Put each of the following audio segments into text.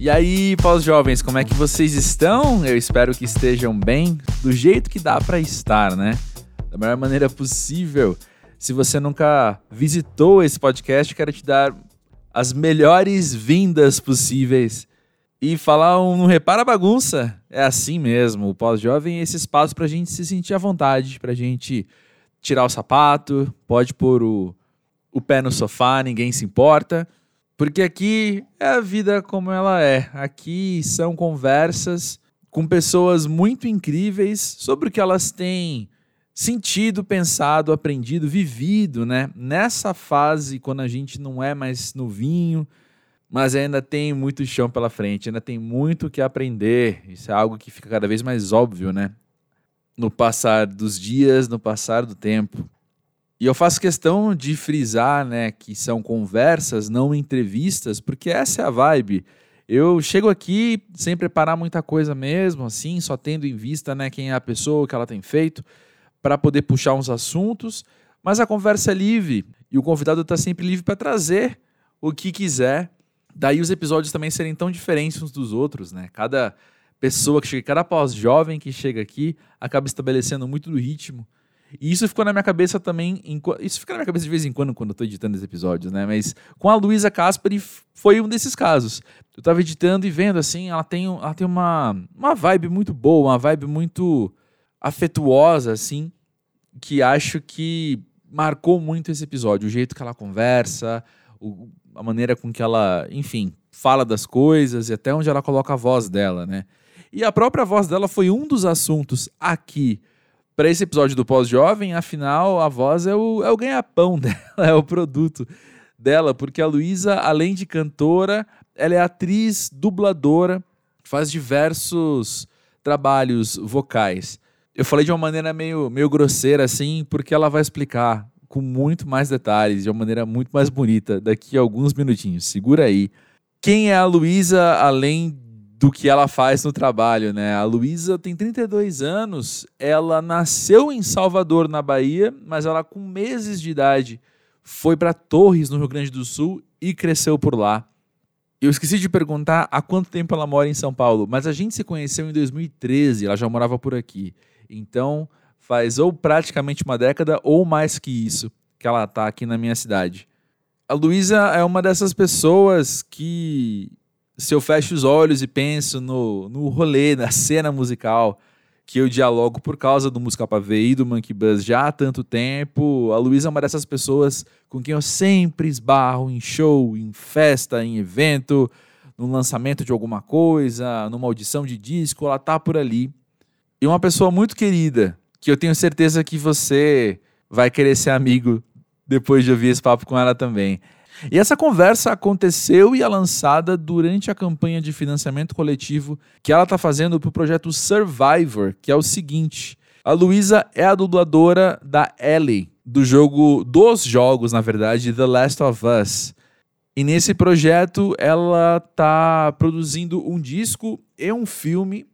E aí, pós-jovens, como é que vocês estão? Eu espero que estejam bem, do jeito que dá para estar, né? Da melhor maneira possível. Se você nunca visitou esse podcast, quero te dar as melhores vindas possíveis e falar um não repara a bagunça. É assim mesmo. O pós-jovem é esse espaço pra gente se sentir à vontade, pra gente tirar o sapato, pode pôr o, o pé no sofá, ninguém se importa. Porque aqui é a vida como ela é. Aqui são conversas com pessoas muito incríveis sobre o que elas têm sentido, pensado, aprendido, vivido, né? Nessa fase, quando a gente não é mais novinho, mas ainda tem muito chão pela frente, ainda tem muito que aprender. Isso é algo que fica cada vez mais óbvio, né? No passar dos dias, no passar do tempo. E eu faço questão de frisar, né, que são conversas, não entrevistas, porque essa é a vibe. Eu chego aqui sem preparar muita coisa mesmo, assim, só tendo em vista, né, quem é a pessoa, o que ela tem feito para poder puxar uns assuntos, mas a conversa é livre e o convidado está sempre livre para trazer o que quiser. Daí os episódios também serem tão diferentes uns dos outros, né? Cada pessoa que chega, cada pós-jovem que chega aqui acaba estabelecendo muito do ritmo. E isso ficou na minha cabeça também. Isso fica na minha cabeça de vez em quando, quando eu tô editando os episódios, né? Mas com a Luísa Caspari foi um desses casos. Eu tava editando e vendo assim, ela tem, ela tem uma, uma vibe muito boa, uma vibe muito afetuosa, assim, que acho que marcou muito esse episódio. O jeito que ela conversa, o, a maneira com que ela, enfim, fala das coisas e até onde ela coloca a voz dela, né? E a própria voz dela foi um dos assuntos aqui para esse episódio do Pós-Jovem. Afinal, a voz é o, é o ganha-pão dela, é o produto dela, porque a Luísa, além de cantora, ela é atriz, dubladora, faz diversos trabalhos vocais. Eu falei de uma maneira meio, meio grosseira, assim, porque ela vai explicar com muito mais detalhes, de uma maneira muito mais bonita, daqui a alguns minutinhos. Segura aí. Quem é a Luísa, além do que ela faz no trabalho, né? A Luísa tem 32 anos, ela nasceu em Salvador, na Bahia, mas ela, com meses de idade, foi para Torres, no Rio Grande do Sul, e cresceu por lá. Eu esqueci de perguntar há quanto tempo ela mora em São Paulo, mas a gente se conheceu em 2013, ela já morava por aqui. Então, faz ou praticamente uma década ou mais que isso que ela está aqui na minha cidade. A Luísa é uma dessas pessoas que, se eu fecho os olhos e penso no, no rolê, na cena musical, que eu dialogo por causa do Música Pavê e do Monkey Buzz já há tanto tempo, a Luísa é uma dessas pessoas com quem eu sempre esbarro em show, em festa, em evento, no lançamento de alguma coisa, numa audição de disco, ela tá por ali e uma pessoa muito querida, que eu tenho certeza que você vai querer ser amigo depois de ouvir esse papo com ela também. E essa conversa aconteceu e é lançada durante a campanha de financiamento coletivo que ela está fazendo para o projeto Survivor, que é o seguinte: a Luísa é a dubladora da Ellie, do jogo, dos jogos, na verdade, The Last of Us. E nesse projeto ela está produzindo um disco e um filme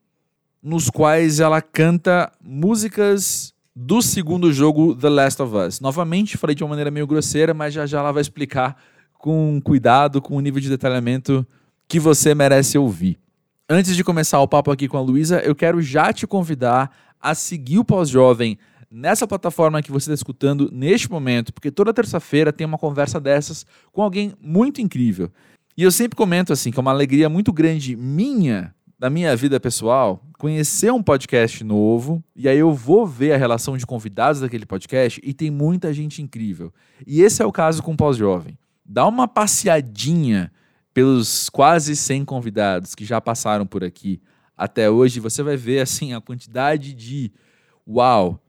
nos quais ela canta músicas do segundo jogo The Last of Us. Novamente, falei de uma maneira meio grosseira, mas já já ela vai explicar com cuidado, com o nível de detalhamento que você merece ouvir. Antes de começar o papo aqui com a Luísa, eu quero já te convidar a seguir o Pós-Jovem nessa plataforma que você está escutando neste momento, porque toda terça-feira tem uma conversa dessas com alguém muito incrível. E eu sempre comento assim, que é uma alegria muito grande minha da minha vida pessoal, conhecer um podcast novo, e aí eu vou ver a relação de convidados daquele podcast, e tem muita gente incrível. E esse é o caso com o Pós-Jovem. Dá uma passeadinha pelos quase 100 convidados que já passaram por aqui até hoje, você vai ver assim a quantidade de uau,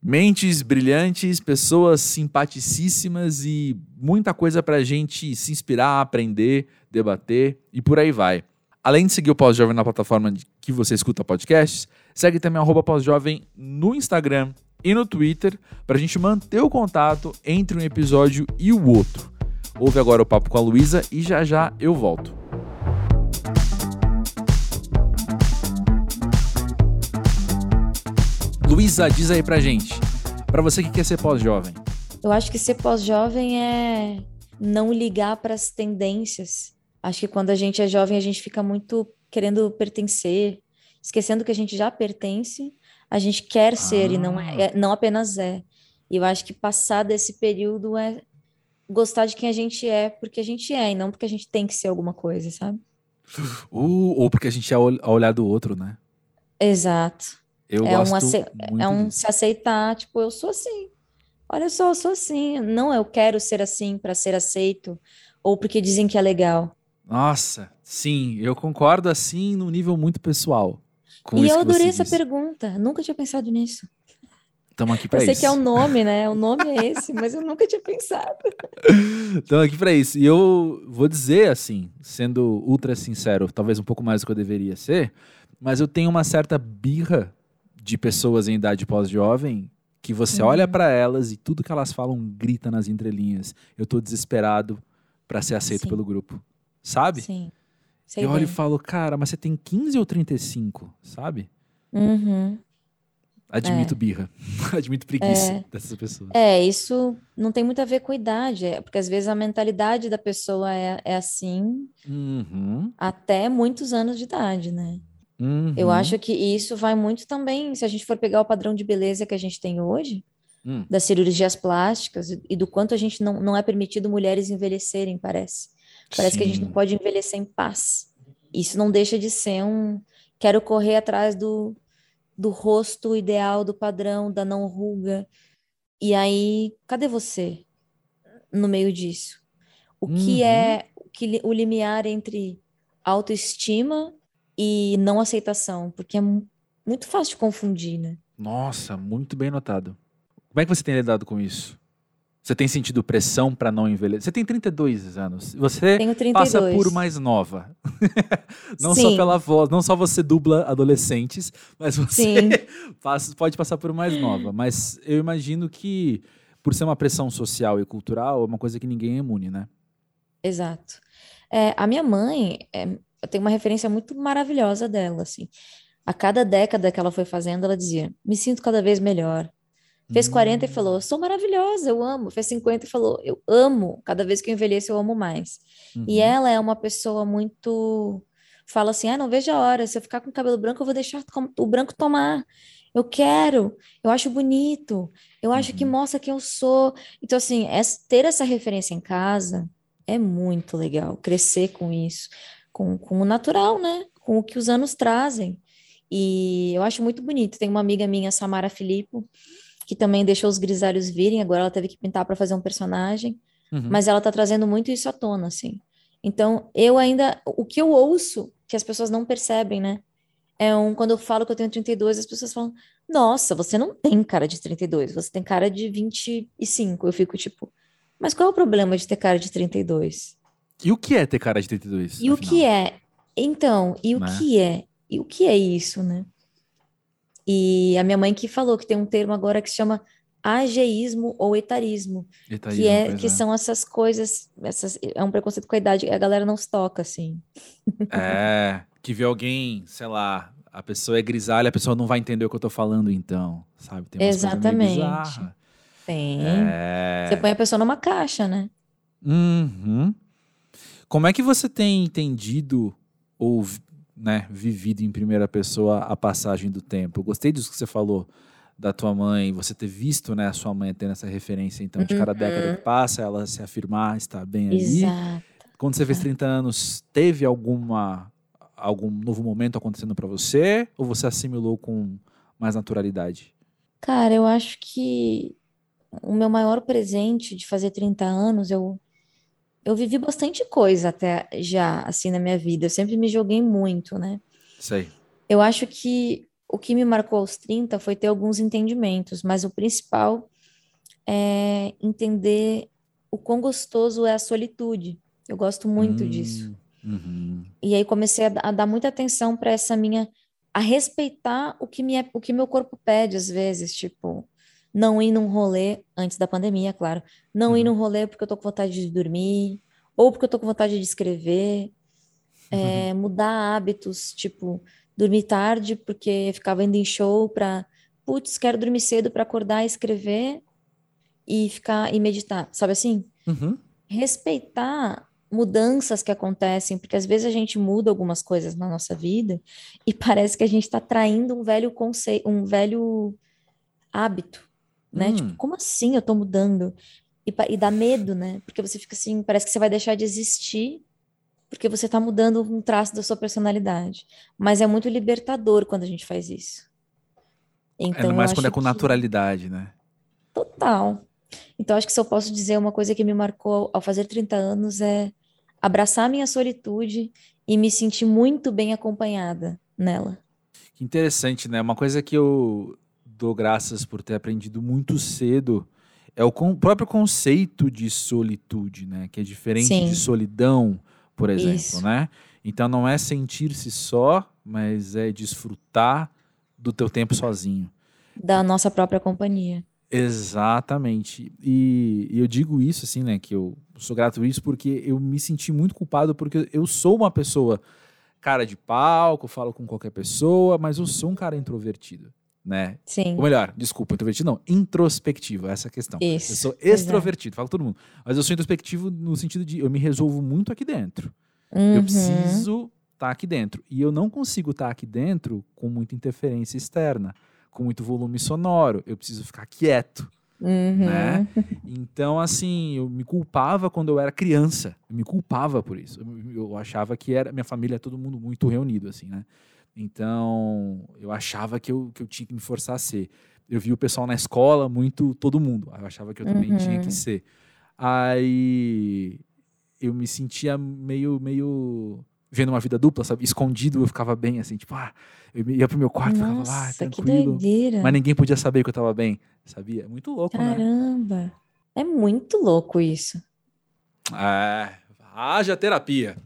mentes brilhantes, pessoas simpaticíssimas e muita coisa para a gente se inspirar, aprender, debater e por aí vai. Além de seguir o Pós-Jovem na plataforma que você escuta podcasts, segue também o Pós-Jovem no Instagram e no Twitter para a gente manter o contato entre um episódio e o outro. Ouve agora o papo com a Luísa e já já eu volto. Luísa, diz aí pra gente, para você que quer ser pós-jovem. Eu acho que ser pós-jovem é não ligar para as tendências Acho que quando a gente é jovem, a gente fica muito querendo pertencer, esquecendo que a gente já pertence, a gente quer ser ah. e não, é, é, não apenas é. E eu acho que passar desse período é gostar de quem a gente é porque a gente é, e não porque a gente tem que ser alguma coisa, sabe? Uh, ou porque a gente é ao olhar do outro, né? Exato. Eu é gosto um ace... É um disso. se aceitar, tipo, eu sou assim. Olha só, eu sou assim. Não, eu quero ser assim para ser aceito, ou porque dizem que é legal. Nossa, sim, eu concordo assim no nível muito pessoal. e eu adorei essa disse. pergunta, nunca tinha pensado nisso. Estamos aqui para isso. Eu sei que é o nome, né? O nome é esse, mas eu nunca tinha pensado. Estamos aqui para isso. E eu vou dizer assim, sendo ultra sincero, talvez um pouco mais do que eu deveria ser, mas eu tenho uma certa birra de pessoas em idade pós-jovem que você uhum. olha para elas e tudo que elas falam grita nas entrelinhas. Eu tô desesperado para ser aceito Sim. pelo grupo. Sabe? Sim. Sei eu olho e falo, cara, mas você tem 15 ou 35, sabe? Uhum. Admito é. birra. Admito preguiça é. dessas pessoas. É, isso não tem muito a ver com idade, é, porque às vezes a mentalidade da pessoa é, é assim uhum. até muitos anos de idade, né? Uhum. Eu acho que isso vai muito também, se a gente for pegar o padrão de beleza que a gente tem hoje, uhum. das cirurgias plásticas e do quanto a gente não, não é permitido mulheres envelhecerem, parece. Parece Sim. que a gente não pode envelhecer em paz. Isso não deixa de ser um. Quero correr atrás do, do rosto ideal, do padrão, da não ruga. E aí, cadê você no meio disso? O uhum. que é o, que, o limiar entre autoestima e não aceitação? Porque é muito fácil de confundir, né? Nossa, muito bem notado. Como é que você tem lidado com isso? Você tem sentido pressão para não envelhecer? Você tem 32 anos. Você passa por mais nova. não Sim. só pela voz, não só você dubla adolescentes, mas você passa, pode passar por mais nova. Mas eu imagino que, por ser uma pressão social e cultural, é uma coisa que ninguém é imune, né? Exato. É, a minha mãe, é, eu tenho uma referência muito maravilhosa dela, assim. A cada década que ela foi fazendo, ela dizia: me sinto cada vez melhor Fez 40 e hum. falou, sou maravilhosa, eu amo. Fez 50 e falou, eu amo. Cada vez que eu envelheço, eu amo mais. Uhum. E ela é uma pessoa muito. Fala assim: ah, não vejo a hora. Se eu ficar com o cabelo branco, eu vou deixar o branco tomar. Eu quero, eu acho bonito, eu acho uhum. que mostra quem eu sou. Então, assim, ter essa referência em casa é muito legal. Crescer com isso, com, com o natural, né? Com o que os anos trazem. E eu acho muito bonito. Tem uma amiga minha, Samara Filippo, que também deixou os grisalhos virem, agora ela teve que pintar para fazer um personagem, uhum. mas ela tá trazendo muito isso à tona, assim. Então, eu ainda, o que eu ouço, que as pessoas não percebem, né? É um, quando eu falo que eu tenho 32, as pessoas falam, nossa, você não tem cara de 32, você tem cara de 25. Eu fico tipo, mas qual é o problema de ter cara de 32? E o que é ter cara de 32? E afinal? o que é? Então, e o né? que é? E o que é isso, né? E a minha mãe que falou que tem um termo agora que se chama ageísmo ou etarismo, etarismo que, é, que é. são essas coisas, essas, é um preconceito com a idade, a galera não se toca, assim. É, que vê alguém, sei lá, a pessoa é grisalha, a pessoa não vai entender o que eu tô falando, então, sabe? Tem Exatamente. Tem. É... Você põe a pessoa numa caixa, né? Uhum. Como é que você tem entendido ou né, vivido em primeira pessoa a passagem do tempo. Eu gostei disso que você falou da tua mãe, você ter visto, né, a sua mãe tendo essa referência, então, de cada uhum. década que passa, ela se afirmar, estar bem ali. Exato. Quando você fez 30 anos, teve alguma algum novo momento acontecendo para você ou você assimilou com mais naturalidade? Cara, eu acho que o meu maior presente de fazer 30 anos, eu eu vivi bastante coisa até já, assim, na minha vida. Eu sempre me joguei muito, né? Sei. Eu acho que o que me marcou aos 30 foi ter alguns entendimentos, mas o principal é entender o quão gostoso é a solitude. Eu gosto muito hum, disso. Uhum. E aí comecei a, a dar muita atenção para essa minha a respeitar o que, minha, o que meu corpo pede às vezes, tipo, não ir num rolê, antes da pandemia, claro, não uhum. ir num rolê porque eu tô com vontade de dormir, ou porque eu tô com vontade de escrever, é, mudar hábitos, tipo, dormir tarde porque ficava indo em show pra, putz, quero dormir cedo para acordar e escrever e ficar e meditar, sabe assim? Uhum. Respeitar mudanças que acontecem, porque às vezes a gente muda algumas coisas na nossa vida e parece que a gente está traindo um velho conceito, um velho hábito, né? Hum. Tipo, como assim eu tô mudando? E, e dá medo, né? Porque você fica assim, parece que você vai deixar de existir porque você tá mudando um traço da sua personalidade. Mas é muito libertador quando a gente faz isso. Então, Ainda eu mais quando é com que- naturalidade, né? Total. Então, acho que se eu posso dizer uma coisa que me marcou ao fazer 30 anos é abraçar minha solitude e me sentir muito bem acompanhada nela. Que interessante, né? Uma coisa que eu dou graças por ter aprendido muito cedo é o con- próprio conceito de solitude, né? Que é diferente Sim. de solidão, por exemplo, Isso. né? Então não é sentir-se só, mas é desfrutar do teu tempo sozinho. Da nossa própria companhia. Exatamente. E, e eu digo isso assim, né? Que eu sou grato por isso porque eu me senti muito culpado porque eu sou uma pessoa cara de palco, falo com qualquer pessoa, mas eu sou um cara introvertido, né? Sim, Ou melhor, desculpa, introvertido não, introspectivo, essa é a questão. isso. Eu sou Exato. extrovertido, falo todo mundo. Mas eu sou introspectivo no sentido de eu me resolvo muito aqui dentro. Eu Uhum. preciso estar aqui dentro. E eu não consigo estar aqui dentro com muita interferência externa, com muito volume sonoro. Eu preciso ficar quieto, Uhum. né? Então, assim, eu me culpava quando eu era criança. Eu me culpava por isso. Eu, eu achava que era minha família, todo mundo muito reunido, assim, né? Então, eu achava que eu, que eu tinha que me forçar a ser. Eu vi o pessoal na escola muito, todo mundo. Eu achava que eu também Uhum. tinha que ser. Aí eu me sentia meio, meio vendo uma vida dupla, sabe? Escondido, eu ficava bem, assim, tipo, ah, eu ia pro meu quarto, ficava lá, Nossa, que tranquilo. doideira. Mas ninguém podia saber que eu tava bem, sabia? É muito louco, né? Caramba. É muito louco isso. É, haja terapia.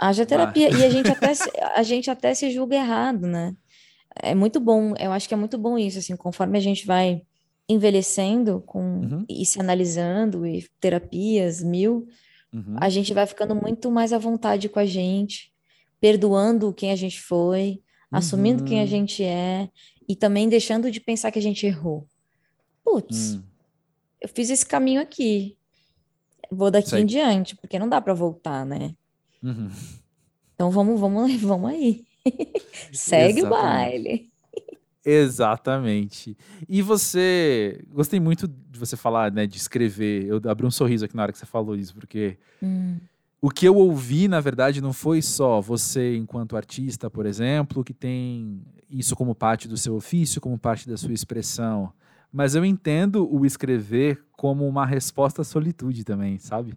Haja terapia. E a gente até se, a gente até se julga errado, né? É muito bom, eu acho que é muito bom isso, assim, conforme a gente vai envelhecendo com, Uhum. e se analisando, e terapias, mil, Uhum. a gente vai ficando muito mais à vontade com a gente, perdoando quem a gente foi, assumindo quem a Uhum. gente é, e também deixando de pensar que a gente errou. Putz, Hum, eu fiz esse caminho aqui. Vou daqui Sei. em diante, porque não dá para voltar, né? Uhum. Então vamos, vamos, vamos aí. Segue o Exatamente. baile. Exatamente. E você, gostei muito de você falar, né, de escrever. Eu abri um sorriso aqui na hora que você falou isso, porque Hum, o que eu ouvi, na verdade, não foi só você, enquanto artista, por exemplo, que tem isso como parte do seu ofício, como parte da sua expressão. Mas eu entendo o escrever como uma resposta à solitude também, sabe?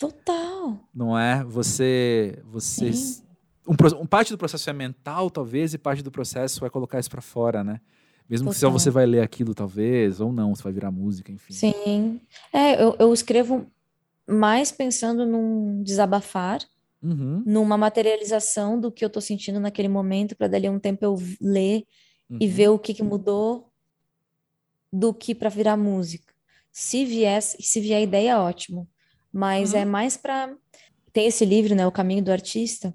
Total. Não é? Você. você Sim. um, um parte do processo é mental, talvez, e parte do processo é colocar isso pra fora, né? Mesmo que só Total. você vai ler aquilo, talvez, ou não, você vai virar música, enfim. Sim. É, eu, eu escrevo mais pensando num desabafar, Uhum, numa materialização do que eu tô sentindo naquele momento, para dali a um tempo eu ler e uhum. ver o que que mudou do que para virar música. Se viesse, se vier ideia, ótimo. Mas Uhum. é mais para tem esse livro, né, O Caminho do Artista,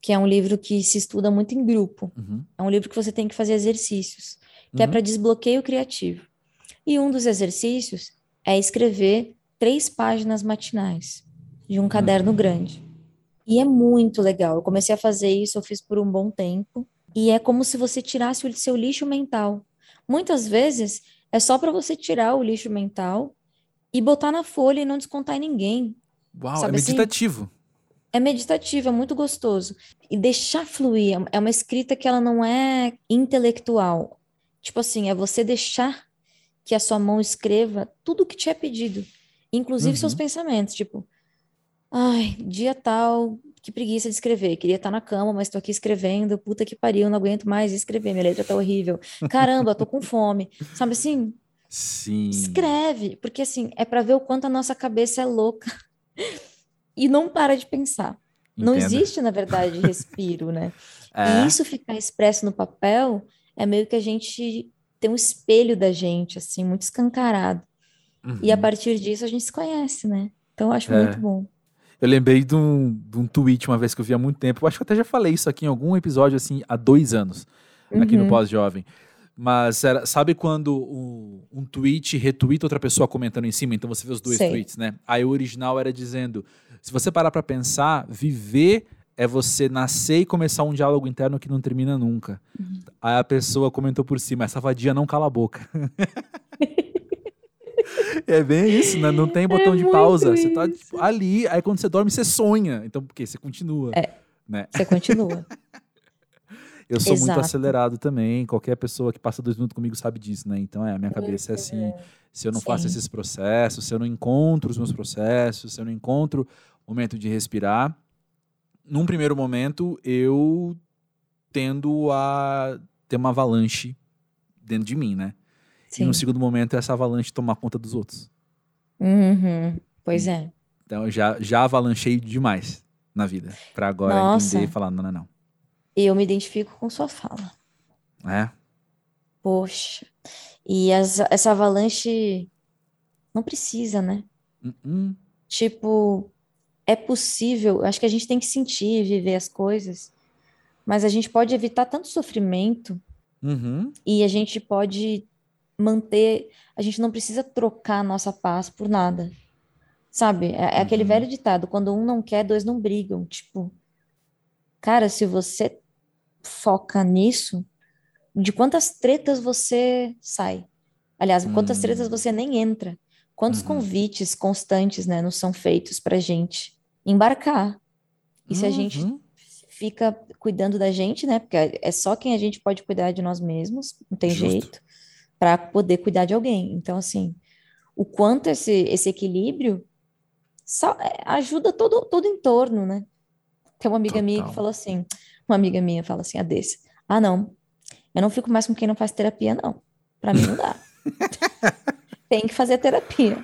que é um livro que se estuda muito em grupo. Uhum, É um livro que você tem que fazer exercícios, que é uhum. para desbloqueio criativo. E um dos exercícios é escrever três páginas matinais de um caderno grande. E é muito legal. Eu comecei a fazer isso, eu fiz por um bom tempo. E é como se você tirasse o seu lixo mental. Muitas vezes é só para você tirar o lixo mental e botar na folha e não descontar em ninguém. Uau, é Sabe assim? meditativo. É meditativo, é muito gostoso. E deixar fluir. É uma escrita que ela não é intelectual. Tipo assim, é você deixar que a sua mão escreva tudo o que te é pedido, inclusive seus Uhum. pensamentos. Tipo, ai, dia tal, que preguiça de escrever. Queria estar na cama, mas tô aqui escrevendo. Puta que pariu, não aguento mais escrever. Minha letra tá horrível. Caramba, tô com fome. Sabe assim? Sim. Escreve, porque assim, é para ver o quanto a nossa cabeça é louca e não para de pensar. Não Entendo. existe, na verdade, respiro, né? É. E isso ficar expresso no papel é meio que a gente tem um espelho da gente, assim, muito escancarado. E a Uhum. partir disso a gente se conhece, né? Então eu acho É. muito bom. Eu lembrei de um, de um tweet uma vez que eu vi há muito tempo. Eu acho que eu até já falei isso aqui em algum episódio, assim, há dois anos, aqui no Uhum. Pós-Jovem. Mas era, sabe quando o- um tweet retweeta outra pessoa comentando em cima? Então você vê os dois Sei. tweets, né? Aí o original era dizendo: Se você parar pra pensar, viver é você nascer e começar um diálogo interno que não termina nunca. Uhum. Aí a pessoa comentou por cima, essa vadia não cala a boca. é bem isso, né? Não tem botão de muito pausa. Você tá isso. tipo, ali, aí quando você dorme, você sonha. Então, por quê? Você continua. É. Né? Você continua. Eu sou muito Exato. acelerado também. Qualquer pessoa que passa dois minutos comigo sabe disso, né? Então, é, a minha cabeça é assim. Se eu não faço Sim. esses processos, se eu não encontro os meus processos, se eu não encontro o momento de respirar, num primeiro momento eu tendo a ter uma avalanche dentro de mim, né? E Sim. no segundo momento essa avalanche tomar conta dos outros. Uhum. Pois é. Então eu já, já avalanchei demais na vida. Pra agora Nossa. entender e falar, não, não, não. Eu me identifico com sua fala. É? Poxa. E as- essa avalanche não precisa, né? Hum, hum. Tipo, é possível, acho que a gente tem que sentir, viver as coisas, mas a gente pode evitar tanto sofrimento Uhum. e a gente pode manter, a gente não precisa trocar a nossa paz por nada. Sabe? É, é aquele Uhum. velho ditado, quando um não quer, dois não brigam. Tipo, cara, se você foca nisso, de quantas tretas você sai? Aliás, quantas Hum. tretas você nem entra? Quantos Uhum. convites constantes, né, não são feitos pra gente embarcar? E se a gente Uhum. fica cuidando da gente, né? Porque é só quem a gente pode cuidar de nós mesmos, não tem Justo. jeito, para poder cuidar de alguém. Então, assim, o quanto esse, esse equilíbrio só- é, ajuda todo, todo o entorno, né? Tem uma amiga minha que Total. falou assim, uma amiga minha fala assim, a desse, ah, não, eu não fico mais com quem não faz terapia, não. Pra mim não dá. Tem que fazer terapia.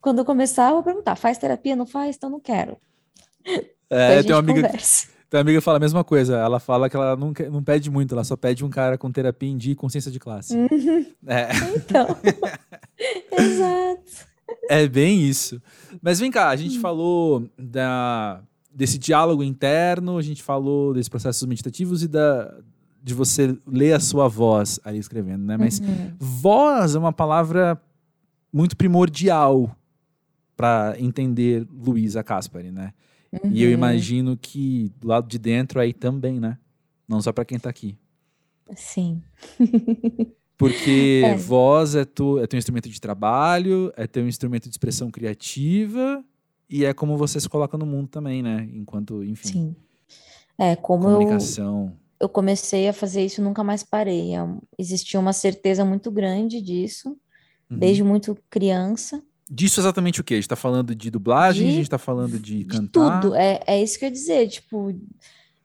Quando eu começar, eu vou perguntar, faz terapia? Não faz? Então não quero. É, a tem uma amiga, conversa. tem uma amiga que fala a mesma coisa. Ela fala que ela não, não pede muito, ela só pede um cara com terapia em dia e consciência de classe. Uhum. É. Então, exato. É bem isso. Mas vem cá, a Hum. gente falou da, desse diálogo interno, a gente falou desses processos meditativos e da, de você ler a sua voz ali escrevendo, né? Mas Uhum. voz é uma palavra muito primordial para entender Luísa Caspari, né? E eu Uhum. imagino que do lado de dentro aí também, né? Não só para quem tá aqui. Sim. Porque É. voz é, tu, é teu instrumento de trabalho, é teu instrumento de expressão criativa e é como você se coloca no mundo também, né? Enquanto, enfim, Sim. É, como eu, comunicação. eu comecei a fazer isso, nunca mais parei. É um- Existia uma certeza muito grande disso, Uhum. desde muito criança. Disso exatamente o quê? A gente tá falando de dublagem, De- a gente tá falando de De cantar. tudo. É, é isso que eu ia dizer. Tipo,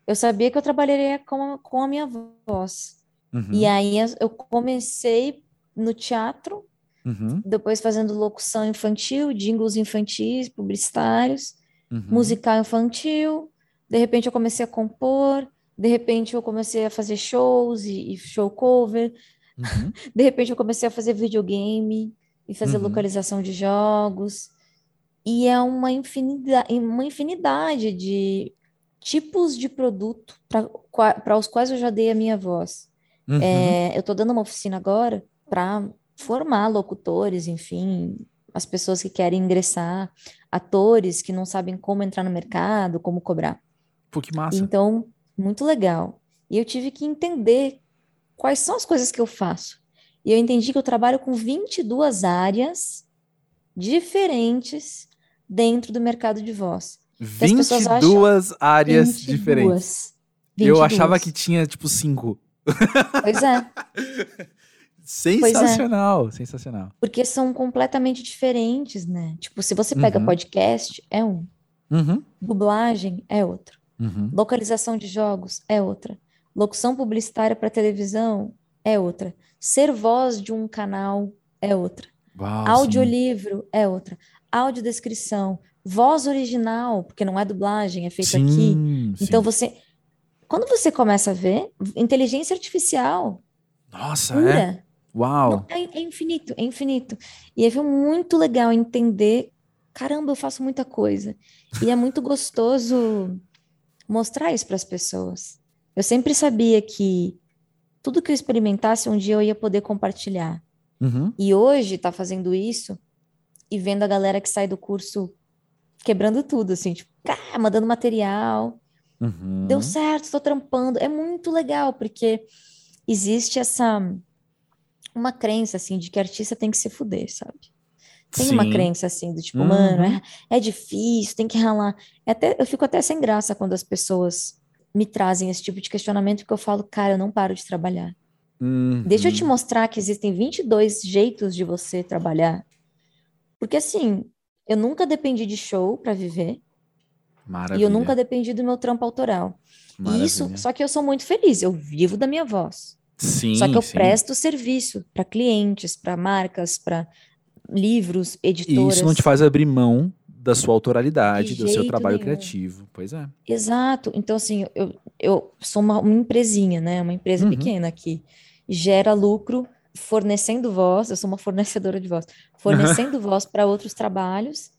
eu sabia que eu trabalharia com a, com a minha voz. Uhum, E aí eu- eu comecei no teatro, uhum, depois fazendo locução infantil, jingles infantis, publicitários. uhum. musical infantil. De repente eu comecei a compor, de repente eu comecei a fazer shows e, e show cover, Uhum. de repente eu comecei a fazer videogame e fazer Uhum. localização de jogos. E é uma infinidade, uma infinidade de tipos de produto para os quais eu já dei a minha voz. Uhum. É, eu estou dando uma oficina agora para formar locutores, enfim, as pessoas que querem ingressar, atores que não sabem como entrar no mercado, como cobrar. Pô, que massa. Então, muito legal. E eu tive que entender quais são as coisas que eu faço. E eu entendi que eu trabalho com 22 áreas diferentes dentro do mercado de voz. que as pessoas 22 áreas 22. diferentes. Eu achava 22. que tinha, tipo, cinco. Pois é. Sensacional, sensacional. Porque são completamente diferentes, né? Tipo, se você pega Uhum. podcast, é um. Uhum, Dublagem é outro. uhum. Localização de jogos é outra. Locução publicitária para televisão é outra. Ser voz de um canal é outra. Uau, sim. Audiolivro é outra. Audiodescrição. Voz original, porque não é dublagem, é feito aqui. Sim, sim. Então você. Quando você começa a ver, inteligência artificial Nossa, é? Uau. Não, é, é infinito, é infinito. E aí foi muito legal entender, caramba, eu faço muita coisa. E é muito gostoso mostrar isso para as pessoas. Eu sempre sabia que tudo que eu experimentasse um dia eu ia poder compartilhar. Uhum. E hoje tá fazendo isso e vendo a galera que sai do curso quebrando tudo, assim, tipo, cá, mandando material. Uhum. Deu certo, estou trampando. É muito legal, porque existe essa uma crença assim de que artista tem que se fuder, sabe? Tem uma Sim. crença assim do tipo, Uhum. mano, é, é difícil, tem que ralar. É até, eu fico até sem graça quando as pessoas me trazem esse tipo de questionamento, porque eu falo, cara, eu não paro de trabalhar. Deixa eu te Uhum. mostrar que existem 22 jeitos de você trabalhar. Porque assim, eu nunca dependi de show para viver e Maravilha. eu nunca dependi do meu trampo autoral. E isso, Maravilha. só que eu sou muito feliz, eu vivo da minha voz. Sim, Só que eu sim. presto serviço para clientes, para marcas, para livros, E editoras. isso não te faz abrir mão da sua autoralidade, De do seu trabalho nenhum. criativo. Pois é. Exato. Então, assim, eu, eu sou uma, uma empresinha, né? Uma empresa Uhum. pequena que gera lucro fornecendo voz. Eu sou uma fornecedora de voz, fornecendo voz para outros trabalhos.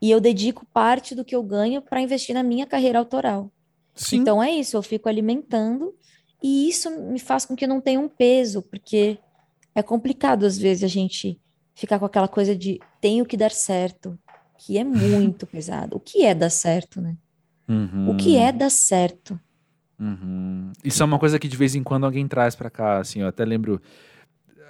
E eu dedico parte do que eu ganho para investir na minha carreira autoral. Sim. Então é isso, eu fico alimentando e isso me faz com que eu não tenha um peso, porque é complicado às vezes a gente ficar com aquela coisa de tenho que dar certo, que é muito pesado. O que é dar certo, né? Uhum. O que é dar certo? Uhum. Isso é uma coisa que de vez em quando alguém traz pra cá, assim, eu até lembro,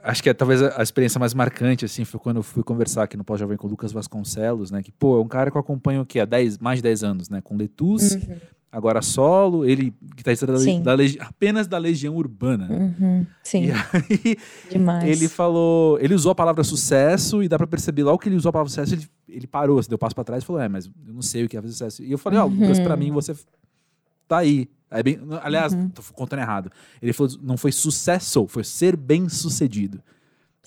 acho que é talvez a experiência mais marcante, assim, foi quando eu fui conversar aqui no Pós-Jovem com o Lucas Vasconcelos, né, que, pô, é um cara que eu acompanho o quê? Há 10, mais de 10 anos, né, com Letus, Uhum, agora solo, ele guitarrista da, da legi- apenas da Legião Urbana. uhum, sim, E aí, demais. ele falou, ele usou a palavra sucesso e dá pra perceber logo que ele usou a palavra sucesso, ele, ele parou, assim, deu passo pra trás e falou, é, mas eu não sei o que é fazer sucesso. E eu falei, ó, Lucas, pra Uhum. mim você tá aí. Aí bem, aliás, Uhum. tô contando errado. Ele falou, não foi sucesso, foi ser bem sucedido.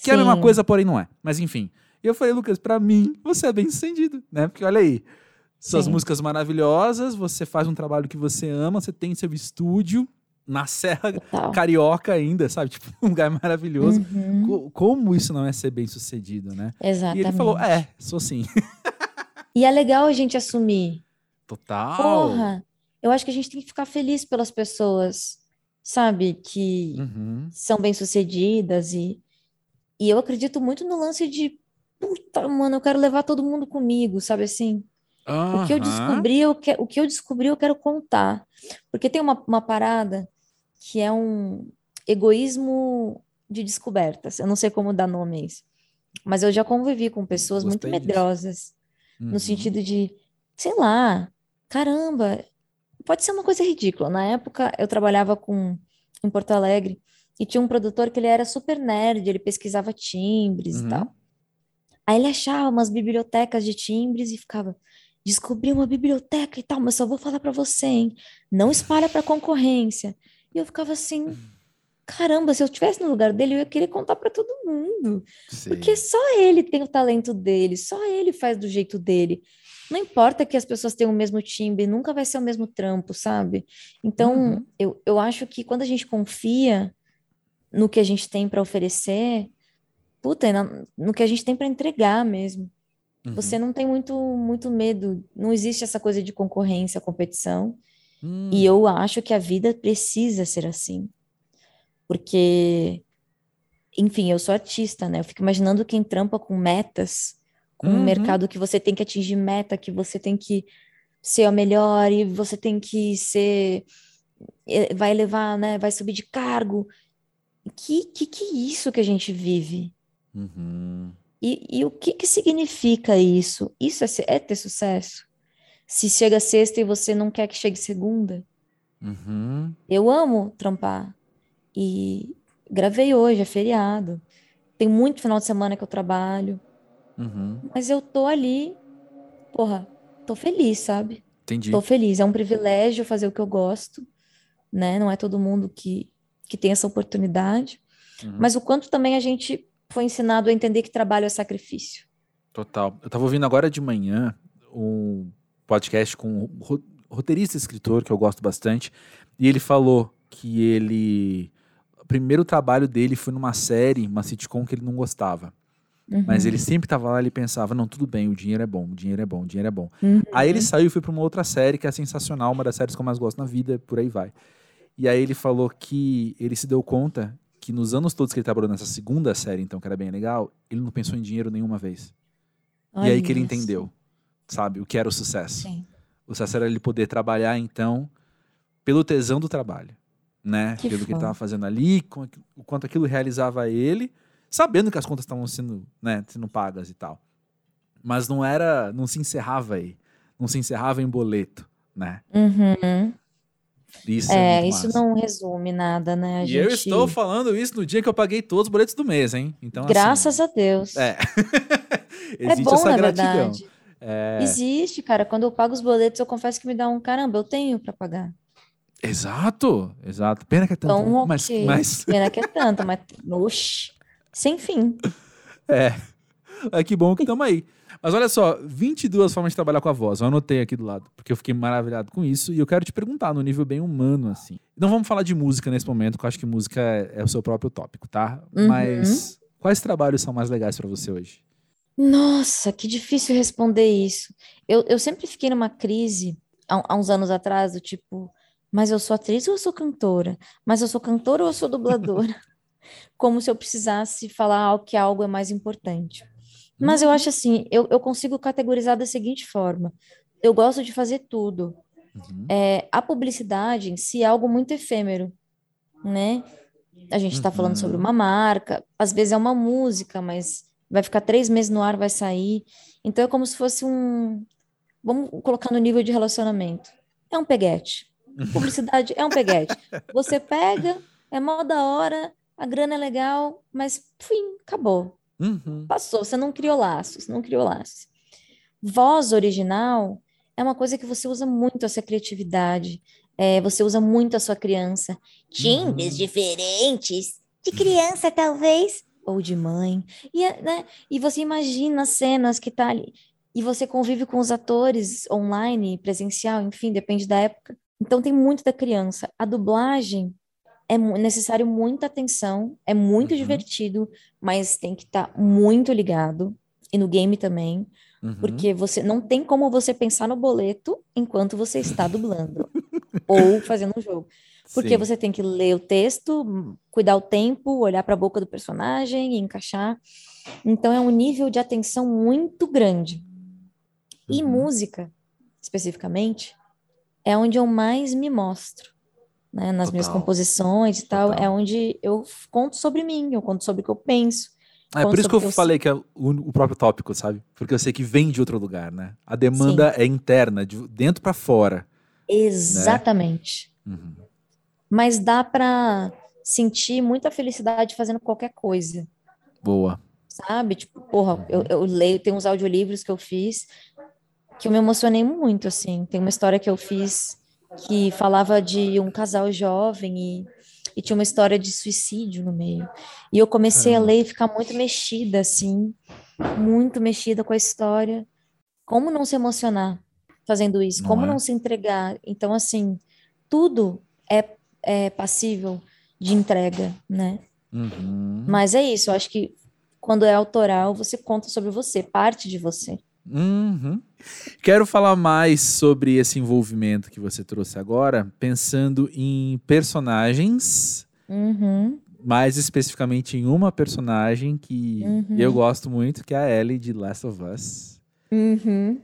Que é a mesma Sim. coisa, porém não é. Mas enfim. E eu falei, Lucas, pra mim, você é bem sucedido, né? Porque olha aí, suas Sim. músicas maravilhosas, você faz um trabalho que você ama, você tem seu estúdio na Serra Total. Carioca ainda, sabe? Tipo, um lugar maravilhoso. Uhum, Co- Como isso não é ser bem sucedido, né? exatamente. E ele falou, é, sou sim. E é legal a gente assumir. Total. Porra, eu acho que a gente tem que ficar feliz pelas pessoas, sabe, que Uhum. são bem-sucedidas e, e eu acredito muito no lance de, puta, mano, eu quero levar todo mundo comigo, sabe assim? O que eu descobri, eu que, o que eu descobri, eu quero contar. Porque tem uma, uma parada que é um egoísmo de descobertas. Eu não sei como dar nome a isso. Mas eu já convivi com pessoas muito Gostei disso. medrosas, Uhum. no sentido de, sei lá, caramba, pode ser uma coisa ridícula. Na época, eu trabalhava com em Porto Alegre e tinha um produtor que ele era super nerd, ele pesquisava timbres Uhum. e tal. Aí ele achava umas bibliotecas de timbres e ficava, descobri uma biblioteca e tal, mas só vou falar pra você, hein? Não espalha pra concorrência. E eu ficava assim, caramba, se eu estivesse no lugar dele, eu ia querer contar pra todo mundo. Sei. Porque só ele tem o talento dele, só ele faz do jeito dele. Não importa que as pessoas tenham o mesmo timbre, nunca vai ser o mesmo trampo, sabe? Então, Uhum. eu, eu acho que quando a gente confia no que a gente tem para oferecer, puta, na- no que a gente tem para entregar mesmo. Uhum. Você não tem muito, muito medo, não existe essa coisa de concorrência, competição. Hum. E eu acho que a vida precisa ser assim. Porque, enfim, eu sou artista, né? Eu fico imaginando quem trampa com metas, com um Uhum. mercado que você tem que atingir meta, que você tem que ser a melhor e você tem que ser, eh, vai levar, né? Vai subir de cargo. Que que, que é isso que a gente vive? Uhum. E, e o que que significa isso? Isso é, é ter sucesso? Se chega sexta e você não quer que chegue segunda? Uhum. Eu amo trampar. E gravei hoje, é feriado. Tem muito final de semana que eu trabalho. Uhum. Mas eu tô ali, porra, tô feliz, sabe? Entendi. Tô feliz. É um privilégio fazer o que eu gosto, né? Não é todo mundo que, que tem essa oportunidade. Uhum. Mas o quanto também a gente foi ensinado a entender que trabalho é sacrifício. Total. Eu tava ouvindo agora de manhã um podcast com um ro- roteirista e escritor que eu gosto bastante. E ele falou que ele. O primeiro trabalho dele foi numa série, uma sitcom que ele não gostava. Mas Uhum. ele sempre tava lá e ele pensava: não, tudo bem, o dinheiro é bom, o dinheiro é bom, o dinheiro é bom. Uhum. Aí ele saiu e foi pra uma outra série que é sensacional, uma das séries que eu mais gosto na vida, por aí vai. E aí ele falou que ele se deu conta que nos anos todos que ele trabalhou nessa segunda série, então, que era bem legal, ele não pensou em dinheiro nenhuma vez. E aí que ele só. entendeu. sabe? O que era o sucesso. Sim. O sucesso era ele poder trabalhar, então, pelo tesão do trabalho, né? Que pelo que ele estava fazendo ali, o quanto aquilo realizava ele, sabendo que as contas estavam sendo, né, sendo pagas e tal. Mas não era, não se encerrava aí. Não se encerrava em boleto, né? Uhum. Isso é, É, isso massa. não resume nada, né? A E eu gente, estou falando isso no dia que eu paguei todos os boletos do mês, hein? Então, assim, graças a Deus. É. É Existe bom, essa na gratidão. verdade. É, Existe, cara. Quando eu pago os boletos, eu confesso que me dá um caramba, eu tenho pra pagar. Exato, exato. Pena que é tanto. Então, mas, mas Pena que é tanto, mas, oxi, sem fim. é. É que bom que estamos aí. Mas olha só, 22 formas de trabalhar com a voz. Eu anotei aqui do lado, porque eu fiquei maravilhado com isso. E eu quero te perguntar, no nível bem humano, assim. Não vamos falar de música nesse momento, porque eu acho que música é, é o seu próprio tópico, tá? Uhum. Mas quais trabalhos são mais legais pra você hoje? Nossa, que difícil responder isso. Eu, eu sempre fiquei numa crise há, há uns anos atrás, do tipo, mas eu sou atriz ou eu sou cantora? Mas eu sou cantora ou eu sou dubladora? Como se eu precisasse falar que algo é mais importante. Mas eu acho assim, eu, eu consigo categorizar da seguinte forma: eu gosto de fazer tudo. Uhum. É, a publicidade em si é algo muito efêmero, né? A gente está falando sobre Uhum. uma marca, às vezes é uma música, mas vai ficar três meses no ar, vai sair. Então é como se fosse um. Vamos colocar no nível de relacionamento. É um peguete. Publicidade é um peguete. Você pega, é mó da hora, a grana é legal, mas fim, acabou. Uhum. Passou, você não criou laços, não criou laços. Voz original é uma coisa que você usa muito a sua criatividade, é, você usa muito a sua criança. Timbres Uhum. diferentes, de criança talvez, ou de mãe. E, é, né, e você imagina as cenas que tá ali, e você convive com os atores online, presencial, enfim, depende da época. Então tem muito da criança. A dublagem é necessário muita atenção, é muito Uhum. divertido, mas tem que estar muito ligado. E no game também, Uhum. porque você não tem como você pensar no boleto enquanto você está dublando ou fazendo um jogo. Porque Sim. você tem que ler o texto, cuidar o tempo, olhar para a boca do personagem e encaixar. Então é um nível de atenção muito grande. E Uhum. música, especificamente, é onde eu mais me mostro, né? Nas minhas Total. composições e tal, Total. é onde eu conto sobre mim, eu conto sobre o que eu penso. É por isso que eu eu- falei que é o, o próprio tópico, sabe? Porque eu sei que vem de outro lugar, né? A demanda é interna, de dentro pra fora. Exatamente. Uhum. Mas dá para sentir muita felicidade fazendo qualquer coisa, Boa. sabe? Tipo, porra, eu, eu leio, tem uns audiolivros que eu fiz que eu me emocionei muito, assim. Tem uma história que eu fiz que falava de um casal jovem e, e tinha uma história de suicídio no meio. E eu comecei a ler e ficar muito mexida, assim, muito mexida com a história. Como não se emocionar fazendo isso? Não Como é? não se entregar? Então, assim, tudo é, é passível de entrega, né? Uhum. Mas é isso, eu acho que quando é autoral, você conta sobre você, parte de você. Uhum. Quero falar mais sobre esse envolvimento que você trouxe agora, pensando em personagens, Uhum, mais especificamente em uma personagem que Uhum. eu gosto muito, que é a Ellie de Last of Us. uhum.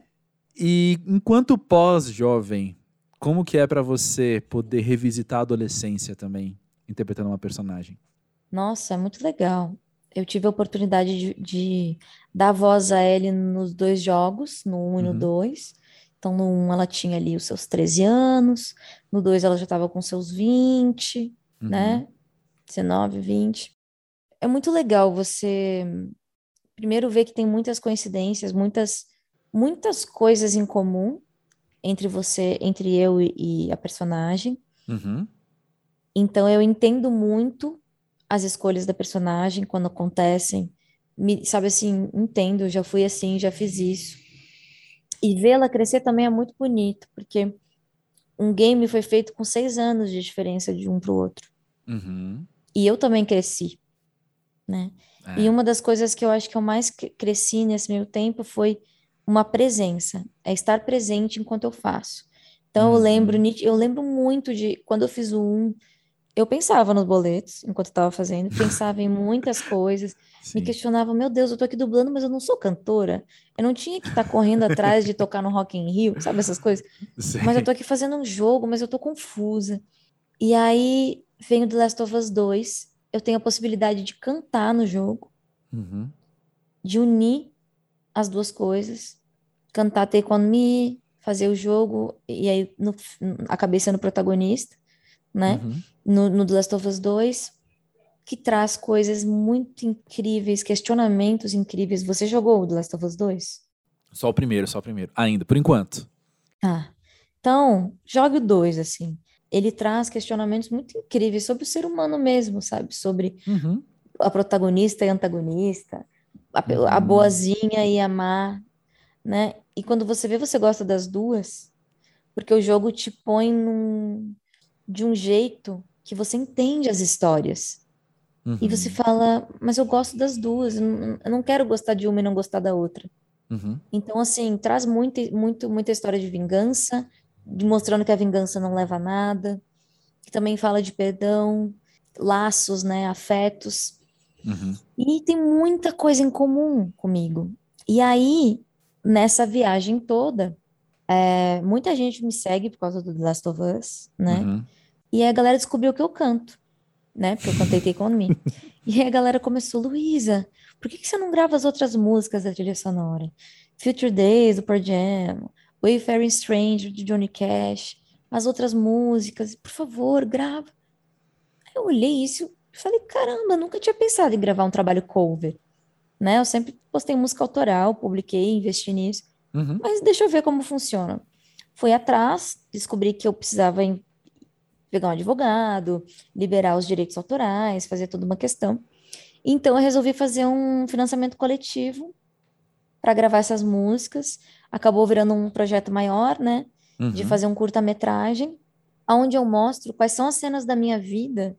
E enquanto pós-jovem, como que é pra você poder revisitar a adolescência também, interpretando uma personagem? Nossa, é muito legal. Eu tive a oportunidade de, de dar voz a Ellie nos dois jogos, no 1 e no Uhum. 2. Então, no 1 ela tinha ali os seus 13 anos, no 2 ela já estava com seus 20, Uhum. né? 19, 20. É muito legal você primeiro ver que tem muitas coincidências, muitas muitas coisas em comum entre você, entre eu e, e a personagem. Uhum. Então eu entendo muito as escolhas da personagem quando acontecem. Me, sabe assim, entendo, já fui assim, já fiz isso. E vê-la crescer também é muito bonito, porque um game foi feito com seis anos de diferença de um para o outro. Uhum. E eu também cresci, né? É. E uma das coisas que eu acho que eu mais cre- cresci nesse meio tempo foi uma presença, é estar presente enquanto eu faço. Então eu Uhum. lembro, nit- eu lembro muito de quando eu fiz o 1, eu pensava nos boletos enquanto eu tava fazendo, pensava em muitas coisas, Sim. me questionava, meu Deus, eu tô aqui dublando, mas eu não sou cantora. Eu não tinha que estar correndo atrás de tocar no Rock in Rio, sabe essas coisas? Sim. Mas eu tô aqui fazendo um jogo, mas eu tô confusa. E aí vem o The Last of Us 2, eu tenho a possibilidade de cantar no jogo, Uhum. de unir as duas coisas, cantar Take On Me, fazer o jogo, e aí no, acabei sendo protagonista, né? Uhum. No, no The Last of Us 2, que traz coisas muito incríveis, questionamentos incríveis. Você jogou o The Last of Us 2? Só o primeiro, só o primeiro. Ainda, por enquanto. Ah, então, jogue o 2, assim. Ele traz questionamentos muito incríveis sobre o ser humano mesmo, sabe? Sobre Uhum. a protagonista e antagonista, a, pe- a Uhum. boazinha e a má, né? E quando você vê, você gosta das duas, porque o jogo te põe num, de um jeito que você entende as histórias. E você Uhum. fala, mas eu gosto das duas, eu não, quero gostar de uma e não gostar da outra. Uhum. Então, assim, traz muito, muito, muita história de vingança, de mostrando que a vingança não leva a nada. Que também fala de perdão, laços, né, afetos. Uhum. E tem muita coisa em comum comigo. E aí, nessa viagem toda, é, muita gente me segue por causa do The Last of Us, né? Uhum. E a galera descobriu que eu canto, né? Porque eu cantei Take On Me. E aí a galera começou, Luísa, por que que você não grava as outras músicas da trilha sonora? Future Days, do Pearl Jam, Wayfaring Stranger, de Johnny Cash, as outras músicas, por favor, grava. Aí eu olhei isso e falei, caramba, nunca tinha pensado em gravar um trabalho cover, né? Eu sempre postei música autoral, publiquei, investi nisso. Uhum. Mas deixa eu ver como funciona. Fui atrás, descobri que eu precisava pegar um advogado, liberar os direitos autorais, fazer toda uma questão. Então eu resolvi fazer um financiamento coletivo para gravar essas músicas. Acabou virando um projeto maior, né? De Uhum. fazer um curta-metragem, onde eu mostro quais são as cenas da minha vida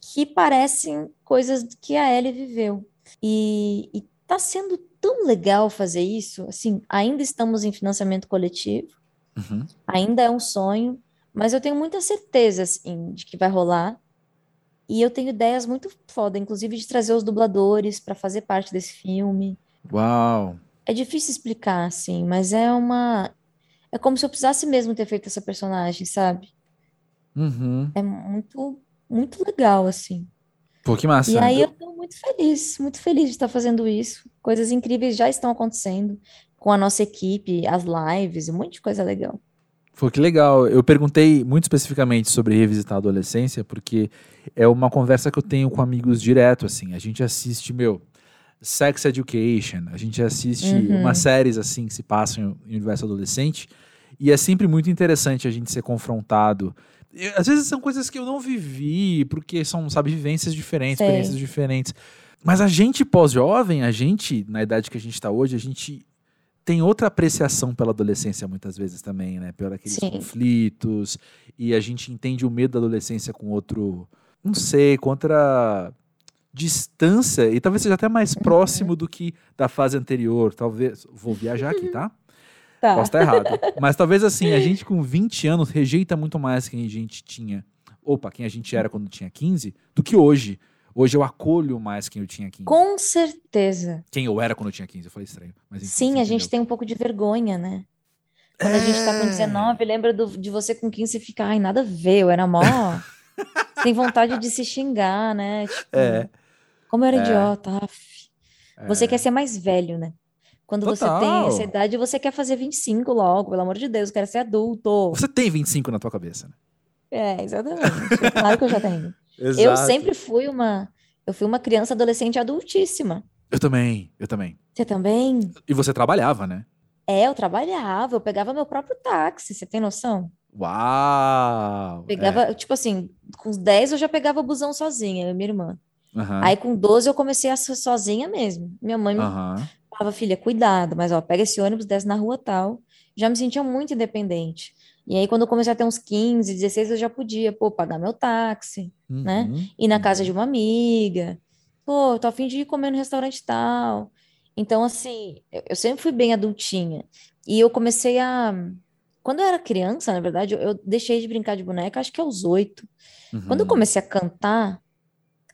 que parecem coisas que a Ellie viveu. E, e tá sendo tão legal fazer isso. Assim, ainda estamos em financiamento coletivo, Uhum. ainda é um sonho, mas eu tenho muita certeza, assim, de que vai rolar. E eu tenho ideias muito foda, inclusive de trazer os dubladores para fazer parte desse filme. Uau. É difícil explicar, assim, mas é uma. É como se eu precisasse mesmo ter feito essa personagem, sabe? Uhum. É muito, muito legal, assim. Pô, que massa. E aí Eu- eu tô muito feliz, muito feliz de estar fazendo isso. Coisas incríveis já estão acontecendo com a nossa equipe, as lives, um monte de coisa legal. Pô, que legal. Eu perguntei muito especificamente sobre revisitar a adolescência, porque é uma conversa que eu tenho com amigos direto, assim. A gente assiste, meu, Sex Education, a gente assiste Uhum. umas séries, assim, que se passam em universo adolescente, e é sempre muito interessante a gente ser confrontado. Às vezes são coisas que eu não vivi, porque são, sabe, vivências diferentes, Sei. experiências diferentes. Mas a gente pós-jovem, a gente, na idade que a gente tá hoje, a gente tem outra apreciação pela adolescência muitas vezes também, né? Por aqueles Sim. conflitos. E a gente entende o medo da adolescência com outro, não sei, com outra distância. E talvez seja até mais Uhum. próximo do que da fase anterior. Talvez. Vou viajar aqui, tá? Tá. Posso estar errado. Mas talvez assim, a gente com 20 anos rejeita muito mais quem a gente tinha. Opa, quem a gente era quando tinha 15, do que hoje. Hoje eu acolho mais quem eu tinha 15. Com certeza. Quem eu era quando eu tinha 15, eu falei estranho. Mas enfim, Sim, você a gente entendeu. tem um pouco de vergonha, né? Quando a gente tá com É. 19, lembra do- de você com 15 e fica, ai, nada a ver, eu era mó. Tem vontade de se xingar, né? Tipo, É. como eu era É. idiota. Você É. quer ser mais velho, né? Quando você tem Total. essa idade, você quer fazer 25 logo, pelo amor de Deus, eu quero ser adulto. Você tem 25 na tua cabeça, né? É, exatamente. Claro que eu já tenho. Eu Exato. sempre fui uma. Eu fui uma criança adolescente adultíssima. Eu também, eu também. Você também? E você trabalhava, né? É, eu trabalhava, eu pegava meu próprio táxi, você tem noção? Uau! Pegava, tipo assim, com os 10 eu já pegava o busão sozinha, eu minha irmã. É. Aham. Aí com 12 eu comecei a ser sozinha mesmo. Minha mãe me Aham. falava, filha, cuidado, mas ó, pega esse ônibus, desce na rua tal. Já me sentia muito independente. E aí quando eu comecei a ter uns 15, 16, eu já podia, pô, pagar meu táxi, né? Uhum. ir na casa de uma amiga. Pô, tô a fim de ir comer no restaurante tal. Então, assim, eu, eu sempre fui bem adultinha. E eu comecei a, Quando eu era criança, na verdade, eu, eu deixei de brincar de boneca, acho que aos oito. Quando eu Uhum. comecei a cantar,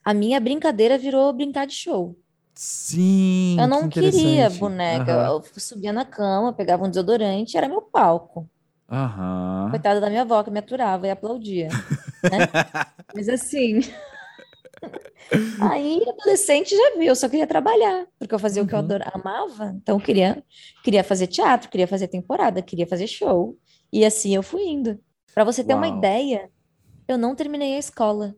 a minha brincadeira virou brincar de show. Sim, Eu que não queria interessante. boneca. Aham. Eu subia na cama, pegava um desodorante, era meu palco. Aham. Coitada da minha avó que me aturava e aplaudia, né? Mas assim, aí adolescente já viu, eu só queria trabalhar, porque eu fazia o que eu Uhum. adorava, amava. Então eu queria, queria fazer teatro, queria fazer temporada, queria fazer show. E assim eu fui indo. Pra você ter uma Uau. ideia, eu não terminei a escola.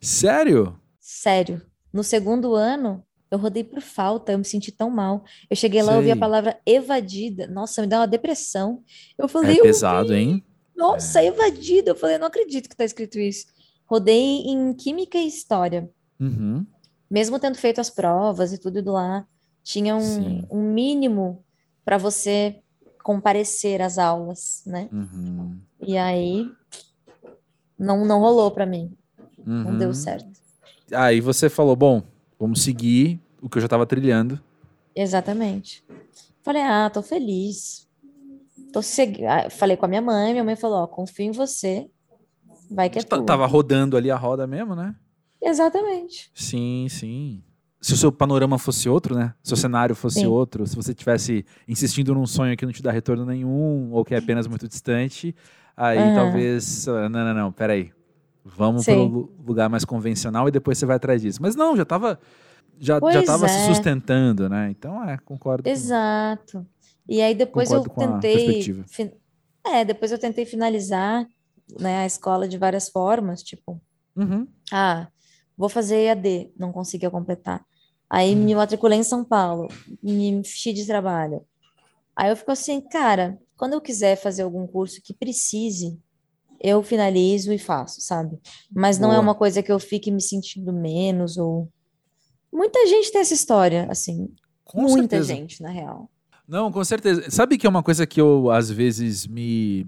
Sério? Sério. No segundo ano, eu rodei por falta, eu me senti tão mal. Eu cheguei lá, eu ouvi a Sei. palavra evadida. Nossa, me deu uma depressão. Eu falei, É pesado, hein? Nossa, evadida. Eu falei, não acredito que tá escrito isso. Rodei em Química e História. Uhum. Mesmo tendo feito as provas e tudo ido lá, tinha um, um mínimo para você comparecer às aulas, né? Uhum. E aí não, não rolou para mim. Não deu Uhum. certo. Aí você falou, bom, vamos seguir o que eu já tava trilhando. Exatamente. Falei, ah, tô feliz. Tô segui... ah, Falei com a minha mãe, minha mãe falou, ó, confio em você, vai que é Tá- tua. Tava rodando ali a roda mesmo, né? Exatamente. Sim, sim. Se o seu panorama fosse outro, né? Se o cenário fosse Sim. outro, se você tivesse insistindo num sonho que não te dá retorno nenhum, ou que é apenas muito distante, aí Aham. talvez. ah, Não, não, não, peraí. Vamos Sim. lu- lugar mais convencional e depois você vai atrás disso. Mas não, já tava. Já, já tava se é. sustentando, né? Então, é, concordo. com- Exato. E aí depois eu com tentei, fin- é, depois eu tentei finalizar, né, a escola de várias formas, tipo, Uhum. ah, vou fazer EAD, não conseguia completar. Aí me matriculei em São Paulo, me enchi de trabalho. Aí eu fico assim, cara, quando eu quiser fazer algum curso que precise, eu finalizo e faço, sabe? Mas não é Boa. uma coisa que eu fique me sentindo menos ou muita gente tem essa história, assim, Com muita certeza. gente, na real. Não, com certeza. Sabe que é uma coisa que eu, às vezes, me.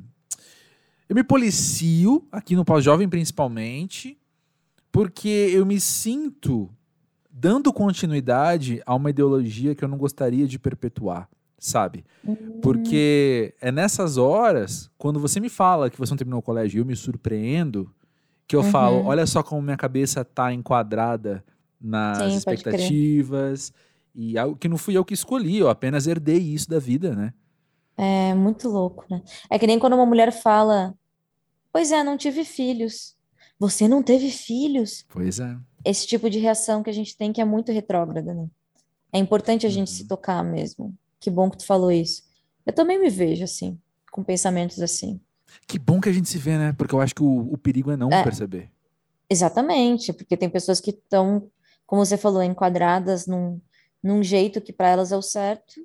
Eu me policio, aqui no pós-jovem principalmente, porque eu me sinto dando continuidade a uma ideologia que eu não gostaria de perpetuar, sabe? Porque é nessas horas, quando você me fala que você não terminou o colégio e eu me surpreendo, que eu Uhum. falo, olha só como minha cabeça tá enquadrada nas Sim, expectativas e algo que não fui eu que escolhi, eu apenas herdei isso da vida, né? É muito louco, né? É que nem quando uma mulher fala, pois é, não tive filhos. Você não teve filhos? Pois é. Esse tipo de reação que a gente tem que é muito retrógrada, né? É importante a gente se Uhum. tocar mesmo. Que bom que tu falou isso. Eu também me vejo assim, com pensamentos assim. Que bom que a gente se vê, né? Porque eu acho que o, o perigo é não É. perceber. Exatamente, porque tem pessoas que estão, como você falou, enquadradas num, num jeito que para elas é o certo.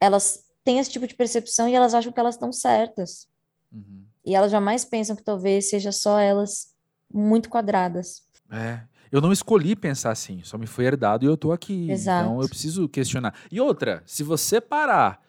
Elas têm esse tipo de percepção e elas acham que elas estão certas. Uhum. E elas jamais pensam que talvez seja só elas muito quadradas. É. Eu não escolhi pensar assim, só me foi herdado e eu tô aqui. Exato. Então eu preciso questionar. E outra, se você parar,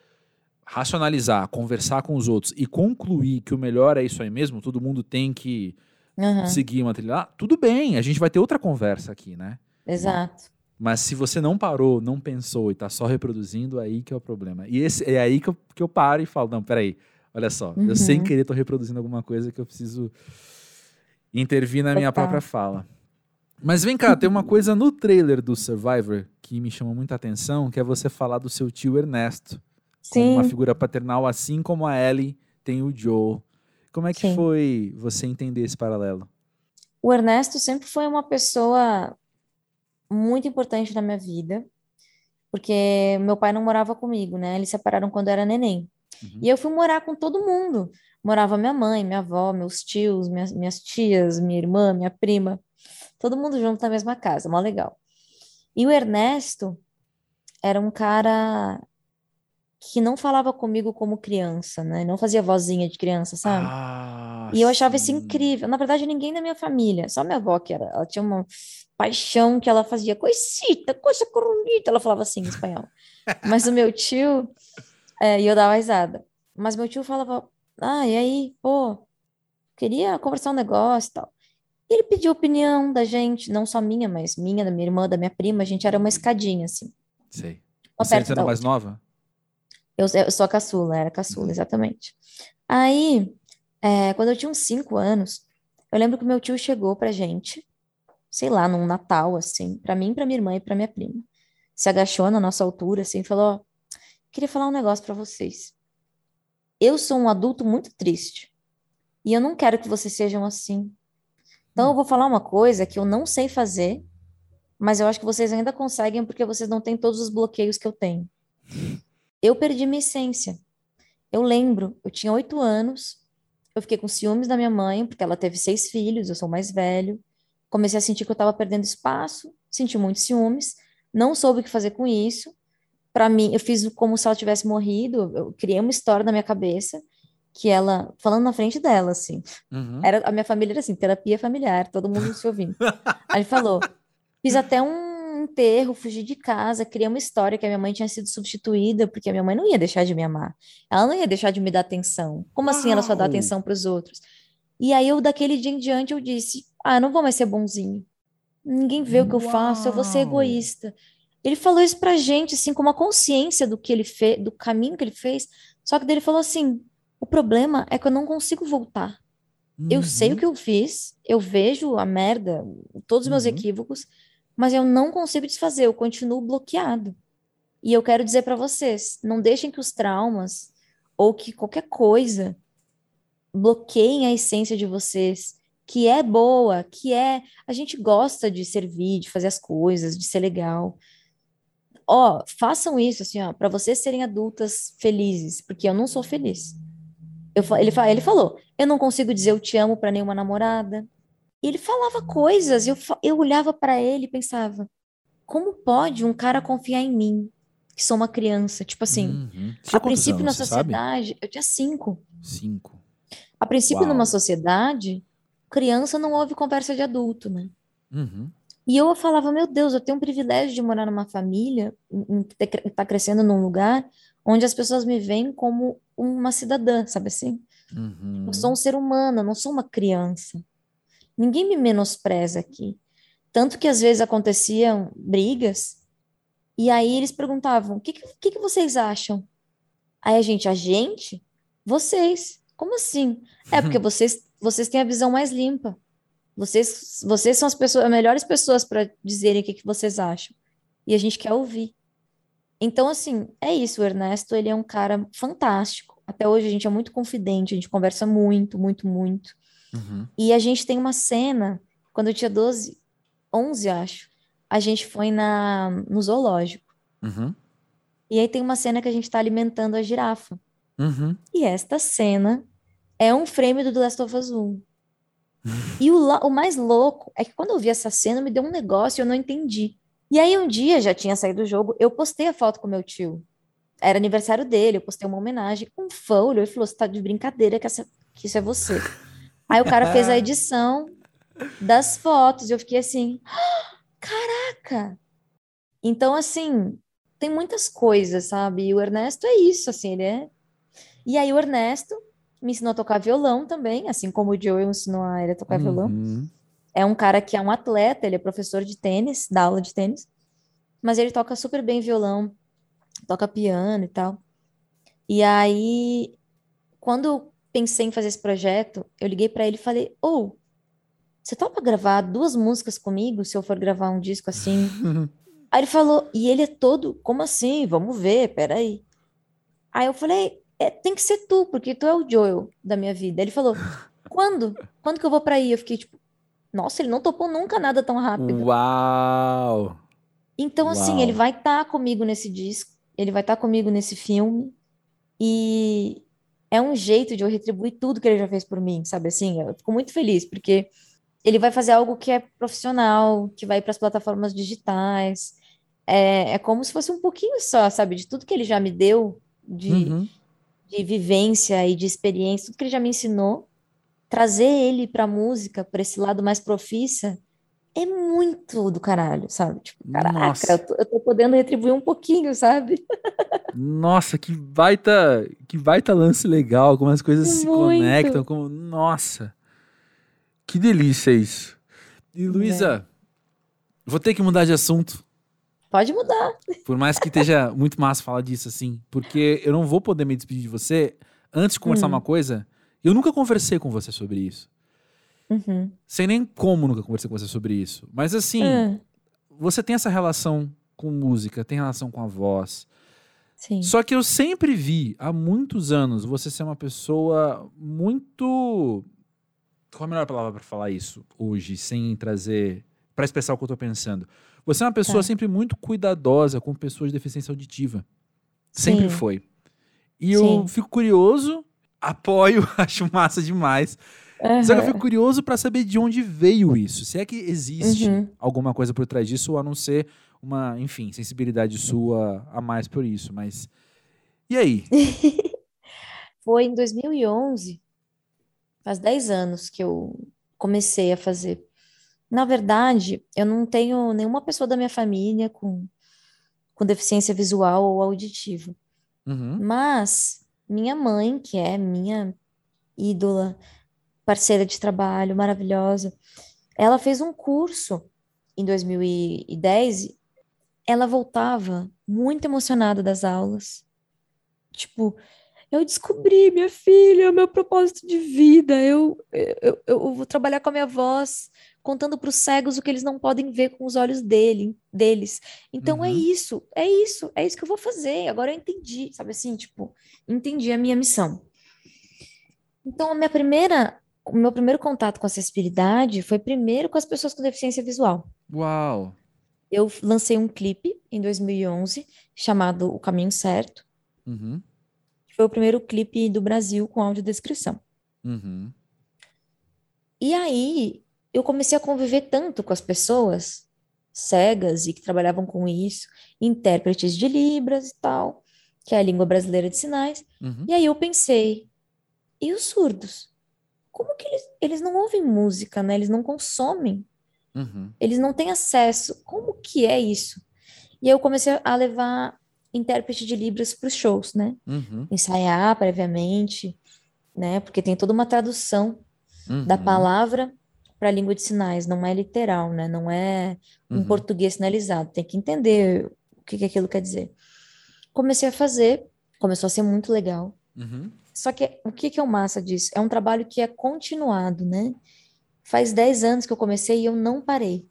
racionalizar, conversar com os outros e concluir que o melhor é isso aí mesmo, todo mundo tem que Aham, seguir uma trilha, lá, tudo bem, a gente vai ter outra conversa aqui, né? exato. Mas se você não parou, não pensou e tá só reproduzindo, aí que é o problema. E esse, é aí que eu, que eu paro e falo, não, peraí, olha só, eu sem Uhum. querer tô reproduzindo alguma coisa que eu preciso intervir na minha própria fala. Mas vem cá, tem uma coisa no trailer do Survivor que me chamou muita atenção, que é você falar do seu tio Ernesto como Sim, uma figura paternal, assim como a Ellie tem o Joe. Como é que Sim. foi você entender esse paralelo? o Ernesto sempre foi uma pessoa muito importante na minha vida, porque meu pai não morava comigo, né? Eles se separaram quando eu era neném. Uhum. E eu fui morar com todo mundo. Morava minha mãe, minha avó, meus tios, minhas, minhas tias, minha irmã, minha prima. Todo mundo junto na mesma casa, mó legal. E o Ernesto era um cara que não falava comigo como criança, né? Não fazia vozinha de criança, sabe? Ah, E eu achava isso sim. incrível. Na verdade, ninguém na minha família, só minha avó que era. Ela tinha uma paixão que ela fazia, coisita, coisa corunita, ela falava assim em espanhol. Mas o meu tio, é, e eu dava risada. Mas meu tio falava, ah, e aí, pô, queria conversar um negócio e tal. E ele pediu opinião da gente, não só minha, mas minha, da minha irmã, da minha prima. A gente era uma escadinha, assim, Sei. Você era mais outra. nova? Eu, eu sou a caçula, era a caçula, exatamente. Aí, é, quando eu tinha uns cinco anos, eu lembro que meu tio chegou pra gente, sei lá, num Natal, assim, pra mim, pra minha irmã e pra minha prima. Se agachou na nossa altura, assim, e falou: queria falar um negócio pra vocês. Eu sou um adulto muito triste. E eu não quero que vocês sejam assim. Então, eu vou falar uma coisa que eu não sei fazer, mas eu acho que vocês ainda conseguem porque vocês não têm todos os bloqueios que eu tenho. Eu perdi minha essência. Eu lembro, eu tinha oito anos, eu fiquei com ciúmes da minha mãe, porque ela teve seis filhos, eu sou mais velho. Comecei a sentir que eu estava perdendo espaço, senti muitos ciúmes, não soube o que fazer com isso. Para mim, eu fiz como se ela tivesse morrido, eu criei uma história na minha cabeça que ela, falando na frente dela, assim, Uhum. era, a minha família era assim, terapia familiar, todo mundo se ouvindo. Aí ele falou, fiz até um enterro, fugi de casa, criei uma história que a minha mãe tinha sido substituída, porque a minha mãe não ia deixar de me amar. Ela não ia deixar de me dar atenção. Como assim ela só dá atenção para os outros? E aí eu, daquele dia em diante, eu disse, ah, não vou mais ser bonzinho. Ninguém vê o que eu faço, eu vou ser egoísta. Ele falou isso pra gente, assim, com uma consciência do que ele fez, do caminho que ele fez. Só que ele falou assim: problema é que eu não consigo voltar. Eu sei o Uhum. que eu fiz, eu vejo a merda, todos os meus Uhum. equívocos, mas eu não consigo desfazer, eu continuo bloqueado. E eu quero dizer pra vocês, não deixem que os traumas ou que qualquer coisa bloqueiem a essência de vocês, que é boa, que é, a gente gosta de servir, de fazer as coisas, de ser legal. Ó, façam isso assim, ó, para vocês serem adultas felizes, porque eu não sou feliz. Eu, ele, ele falou, eu não consigo dizer eu te amo para nenhuma namorada. E ele falava coisas, eu, eu olhava para ele e pensava, como pode um cara confiar em mim, que sou uma criança? Tipo assim, Uhum. A princípio na anos, sabe? sociedade, eu tinha cinco. Cinco. A princípio numa Uau. sociedade, criança não ouve conversa de adulto, né? Uhum. E eu falava, meu Deus, eu tenho o privilégio de morar numa família, que te- tá crescendo num lugar onde as pessoas me veem como uma cidadã, sabe assim? Uhum. Eu sou um ser humano, não sou uma criança. Ninguém me menospreza aqui. Tanto que às vezes aconteciam brigas, e aí eles perguntavam: o que, que que vocês acham? Aí a gente, a gente? Vocês. Como assim? É porque vocês, vocês têm a visão mais limpa. Vocês, vocês são as pessoas, as melhores pessoas para dizerem o que, que vocês acham. E a gente quer ouvir. Então, assim, é isso. O Ernesto, ele é um cara fantástico. Até hoje a gente é muito confidente, a gente conversa muito, muito, muito. Uhum. E a gente tem uma cena, quando eu tinha 12, 11, acho, a gente foi na, no zoológico. Uhum. E aí tem uma cena que a gente está alimentando a girafa. Uhum. E esta cena é um frame do The Last of Us 1. E o, o mais louco é que quando eu vi essa cena, me deu um negócio e eu não entendi. E aí um dia, já tinha saído do jogo, eu postei a foto com meu tio. Era aniversário dele, eu postei uma homenagem. Um fã olhou e falou, você tá de brincadeira que, essa- que isso é você. Aí o cara fez a edição das fotos e eu fiquei assim, "Ah, caraca! Então, assim, tem muitas coisas, sabe? E o Ernesto é isso, assim, ele é... E aí o Ernesto me ensinou a tocar violão também, assim como o Joe ensinou a ele a tocar violão. É um cara que é um atleta, ele é professor de tênis, dá aula de tênis, mas ele toca super bem violão, toca piano e tal. E aí, quando eu pensei em fazer esse projeto, eu liguei pra ele e falei: Ô, você topa gravar duas músicas comigo se eu for gravar um disco assim? Aí ele falou, e ele é todo, como assim? Vamos ver, peraí. Aí eu falei, é, tem que ser tu, porque tu é o Joel da minha vida. Ele falou, quando? Quando que eu vou pra aí? Eu fiquei tipo, nossa, ele não topou nunca nada tão rápido. Uau! Então, assim, Uau. ele vai estar comigo nesse disco, ele vai estar comigo nesse filme, e é um jeito de eu retribuir tudo que ele já fez por mim, sabe assim? Eu fico muito feliz, porque ele vai fazer algo que é profissional, que vai para as plataformas digitais. É, é como se fosse um pouquinho só, sabe, de tudo que ele já me deu, de, Uhum. de vivência e de experiência, tudo que ele já me ensinou, trazer ele para a música, para esse lado mais profissa, é muito do caralho, sabe? Tipo, caraca, Nossa. eu tô, eu tô podendo retribuir um pouquinho, sabe? Nossa, que baita, que baita lance legal, como as coisas se Muito. conectam, como, nossa. Que delícia isso. E Luísa, vou ter que mudar de assunto. Pode mudar. Por mais que esteja muito massa falar disso, assim. Porque eu não vou poder me despedir de você antes de conversar Hum. uma coisa. Eu nunca conversei com você sobre isso. Uhum. Sei nem como nunca conversei com você sobre isso. Mas assim, É, você tem essa relação com música, tem relação com a voz. sim. Só que eu sempre vi, há muitos anos, você ser uma pessoa muito. Qual a melhor palavra para falar isso hoje, sem trazer. para expressar o que eu tô pensando? Você é uma pessoa Tá. sempre muito cuidadosa com pessoas de deficiência auditiva. Sempre Sim. foi. E eu Sim. fico curioso, apoio, acho massa demais. Só que eu fico curioso para saber de onde veio isso. Se é que existe Uhum. alguma coisa por trás disso, ou a não ser uma, enfim, sensibilidade sua a mais por isso. Mas. E aí? Foi em 2011, faz 10 anos que eu comecei a fazer. Na verdade, eu não tenho nenhuma pessoa da minha família com, com deficiência visual ou auditiva. Uhum. Mas minha mãe, que é minha ídola, parceira de trabalho, maravilhosa, ela fez um curso em 2010. Ela voltava muito emocionada das aulas. Tipo, eu descobri, minha filha, meu propósito de vida. Eu, eu, eu vou trabalhar com a minha voz, contando para os cegos o que eles não podem ver com os olhos dele, deles. Então é Uhum. isso, é isso, é isso que eu vou fazer. Agora eu entendi, sabe assim, tipo, entendi a minha missão. Então a minha primeira, o meu primeiro contato com a acessibilidade foi primeiro com as pessoas com deficiência visual. Uau! Eu lancei um clipe em 2011 chamado O Caminho Certo. Uhum. Foi o primeiro clipe do Brasil com audiodescrição. Uhum. E aí eu comecei a conviver tanto com as pessoas cegas e que trabalhavam com isso, intérpretes de Libras e tal, que é a língua brasileira de sinais. Uhum. E aí eu pensei, e os surdos? Como que eles, eles não ouvem música, né? Eles não consomem, Uhum. eles não têm acesso. Como que é isso? E aí eu comecei a levar intérprete de Libras para os shows, né? Uhum. Ensaiar previamente, né? Porque tem toda uma tradução da Uhum. palavra para a língua de sinais, não é literal, né? Não é um Uhum. português sinalizado, tem que entender o que que aquilo quer dizer. Comecei a fazer, começou a ser muito legal. Uhum. Só que o que que é o massa disso? É um trabalho que é continuado, né? Faz 10 anos que eu comecei e eu não parei.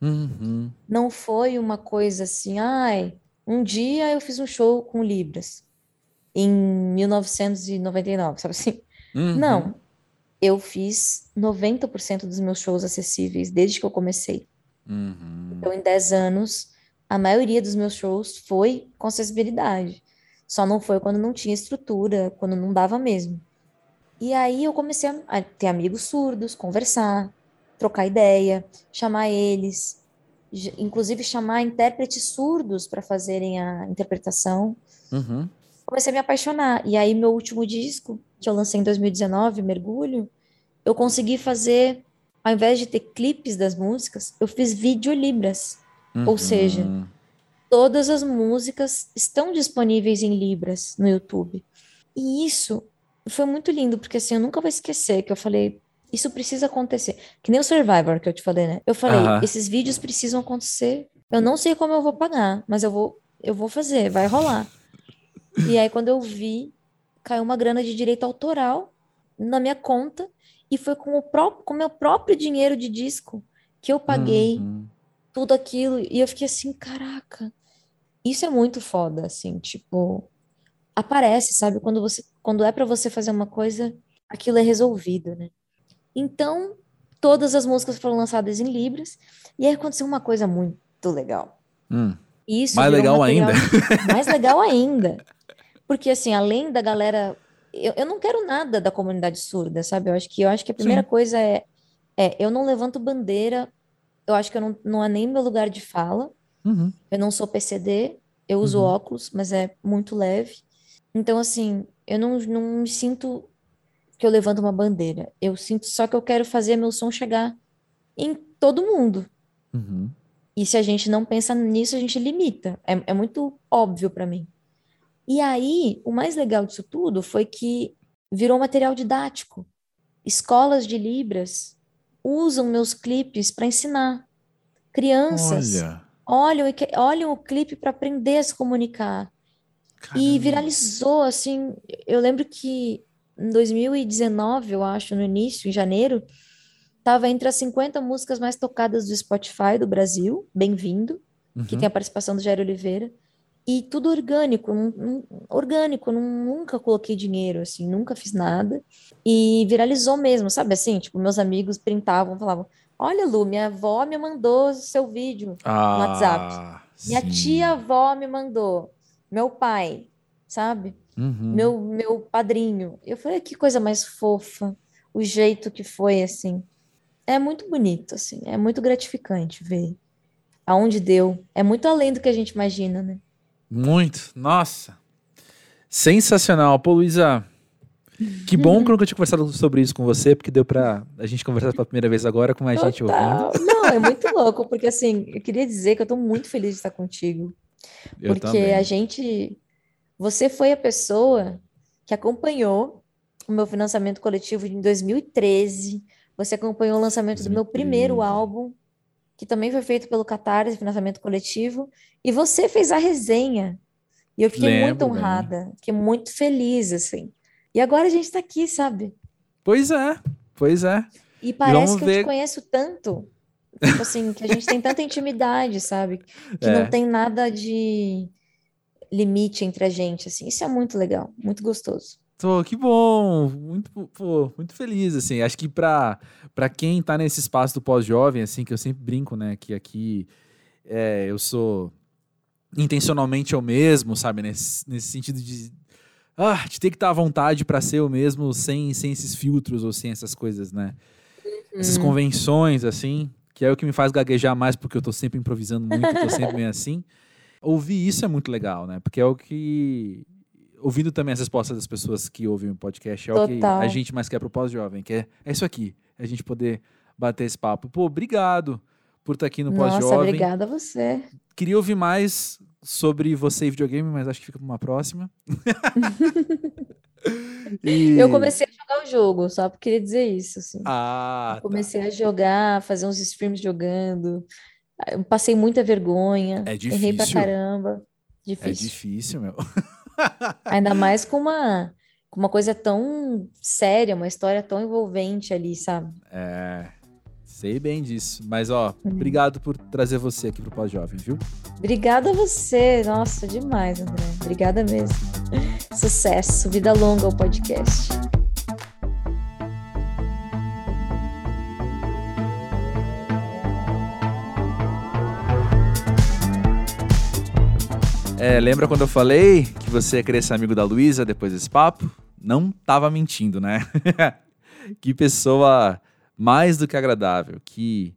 Uhum. Não foi uma coisa assim, ai, um dia eu fiz um show com Libras em 1999, sabe assim? Uhum. Não, eu fiz 90% dos meus shows acessíveis desde que eu comecei. Uhum. Então, em 10 anos, a maioria dos meus shows foi com acessibilidade. Só não foi quando não tinha estrutura, quando não dava mesmo. E aí eu comecei a ter amigos surdos, conversar, trocar ideia, chamar eles, inclusive chamar intérpretes surdos para fazerem a interpretação. Uhum. Comecei a me apaixonar. E aí, meu último disco, que eu lancei em 2019, Mergulho, eu consegui fazer, ao invés de ter clipes das músicas, eu fiz videolibras. Ou seja, Uhum. Todas as músicas estão disponíveis em Libras no YouTube. E isso foi muito lindo, porque assim, eu nunca vou esquecer que eu falei, isso precisa acontecer. Que nem o Survivor que eu te falei, né? Eu falei, Aham. esses vídeos precisam acontecer. Eu não sei como eu vou pagar, mas eu vou, eu vou fazer, vai rolar. E aí, quando eu vi, caiu uma grana de direito autoral na minha conta, e foi com o próprio, com meu próprio dinheiro de disco que eu paguei Uhum. tudo aquilo. E eu fiquei assim, caraca, isso é muito foda, assim, tipo, aparece, sabe? Quando você, quando é pra você fazer uma coisa, aquilo é resolvido, né? Então, todas as músicas foram lançadas em Libras, e aí aconteceu uma coisa muito legal. Hum. Isso Mais virou um legal material- Mais legal ainda. Porque, assim, além da galera. Eu, eu não quero nada da comunidade surda, sabe? Eu acho que, eu acho que a primeira Sim. coisa é, é: eu não levanto bandeira, eu acho que eu não, não é nem meu lugar de fala. Uhum. Eu não sou PCD, eu uso Uhum. óculos, mas é muito leve. Então, assim, eu não, não me sinto que eu levanto uma bandeira. Eu sinto só que eu quero fazer meu som chegar em todo mundo. Uhum. E se a gente não pensa nisso, a gente limita. É, é muito óbvio para mim. E aí, o mais legal disso tudo foi que virou material didático. Escolas de Libras usam meus clipes para ensinar crianças Olha. olham, olham o clipe para aprender a se comunicar. Caramba. E viralizou, assim. Eu lembro que em 2019, eu acho, no início, em janeiro, estava entre as 50 músicas mais tocadas do Spotify do Brasil, Bem-vindo, uhum. que tem a participação do Jair Oliveira. E tudo orgânico, um, um, orgânico, nunca coloquei dinheiro, assim, nunca fiz nada. E viralizou mesmo, sabe assim? Tipo, meus amigos printavam, falavam: Olha, Lu, minha avó me mandou seu vídeo ah, no WhatsApp. Minha tia-avó me mandou. Meu pai, sabe? Uhum. Meu, meu padrinho. Eu falei: Que coisa mais fofa. O jeito que foi, assim. É muito bonito, assim. É muito gratificante ver aonde deu. É muito além do que a gente imagina, né? Muito. Nossa. Sensacional. Pô, Luísa, que bom que eu nunca tinha conversado sobre isso com você, porque deu pra a gente conversar pela primeira vez agora com a gente ouvindo. Não, é muito louco, porque assim, eu queria dizer que eu tô muito feliz de estar contigo. Eu porque também. a gente. Você foi a pessoa que acompanhou o meu financiamento coletivo em 2013. Você acompanhou o lançamento 2013. do meu primeiro álbum que também foi feito pelo Catarse, financiamento coletivo, e você fez a resenha. E eu fiquei Lembro, muito honrada, bem. fiquei muito feliz, assim. E agora a gente está aqui, sabe? Pois é, pois é. E parece Vamos que ver... eu te conheço tanto, tipo assim, que a gente tem tanta intimidade, sabe? Que é. não tem nada de limite entre a gente, assim. Isso é muito legal, muito gostoso. Tô, que bom, muito, pô, muito feliz, assim, acho que para quem tá nesse espaço do pós-jovem, assim, que eu sempre brinco, né, que aqui é, eu sou intencionalmente eu mesmo, sabe, nesse, nesse sentido de, ah, de ter que estar tá à vontade para ser eu mesmo sem, sem esses filtros ou sem essas coisas, né, uhum. essas convenções, assim, que é o que me faz gaguejar mais porque eu tô sempre improvisando muito, tô sempre meio assim, ouvir isso é muito legal, né, porque é o que ouvindo também as respostas das pessoas que ouvem o podcast, é Total. o que a gente mais quer pro pós-jovem, que é, é isso aqui, é a gente poder bater esse papo. Pô, obrigado por estar aqui no pós-jovem. Nossa, obrigada a você. Queria ouvir mais sobre você e videogame, mas acho que fica para uma próxima. e... Eu comecei a jogar o jogo, só porque queria dizer isso. Assim. Ah, comecei tá. a jogar, fazer uns streams jogando. Eu passei muita vergonha. É difícil. Errei pra caramba. Difícil. É difícil, meu. Ainda mais com uma, com uma coisa tão séria, uma história tão envolvente ali, sabe? É. Sei bem disso. Mas, ó, uhum. obrigado por trazer você aqui pro Pós-Jovem, viu? Obrigada a você. Nossa, demais, André. Obrigada mesmo. Sucesso. Vida longa ao podcast. É, lembra quando eu falei que você ia querer ser amigo da Luísa depois desse papo? Não tava mentindo, né? que pessoa mais do que agradável, que,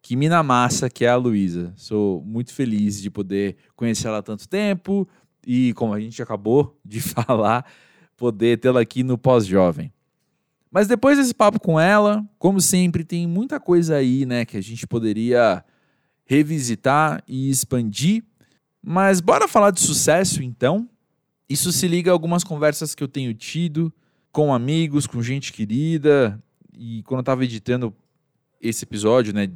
que mina massa que é a Luísa. Sou muito feliz de poder conhecer ela há tanto tempo e, como a gente acabou de falar, poder tê-la aqui no Pós-Jovem. Mas depois desse papo com ela, como sempre, tem muita coisa aí, né, que a gente poderia revisitar e expandir mas bora falar de sucesso então? Isso se liga a algumas conversas que eu tenho tido com amigos, com gente querida. E quando eu estava editando esse episódio, né,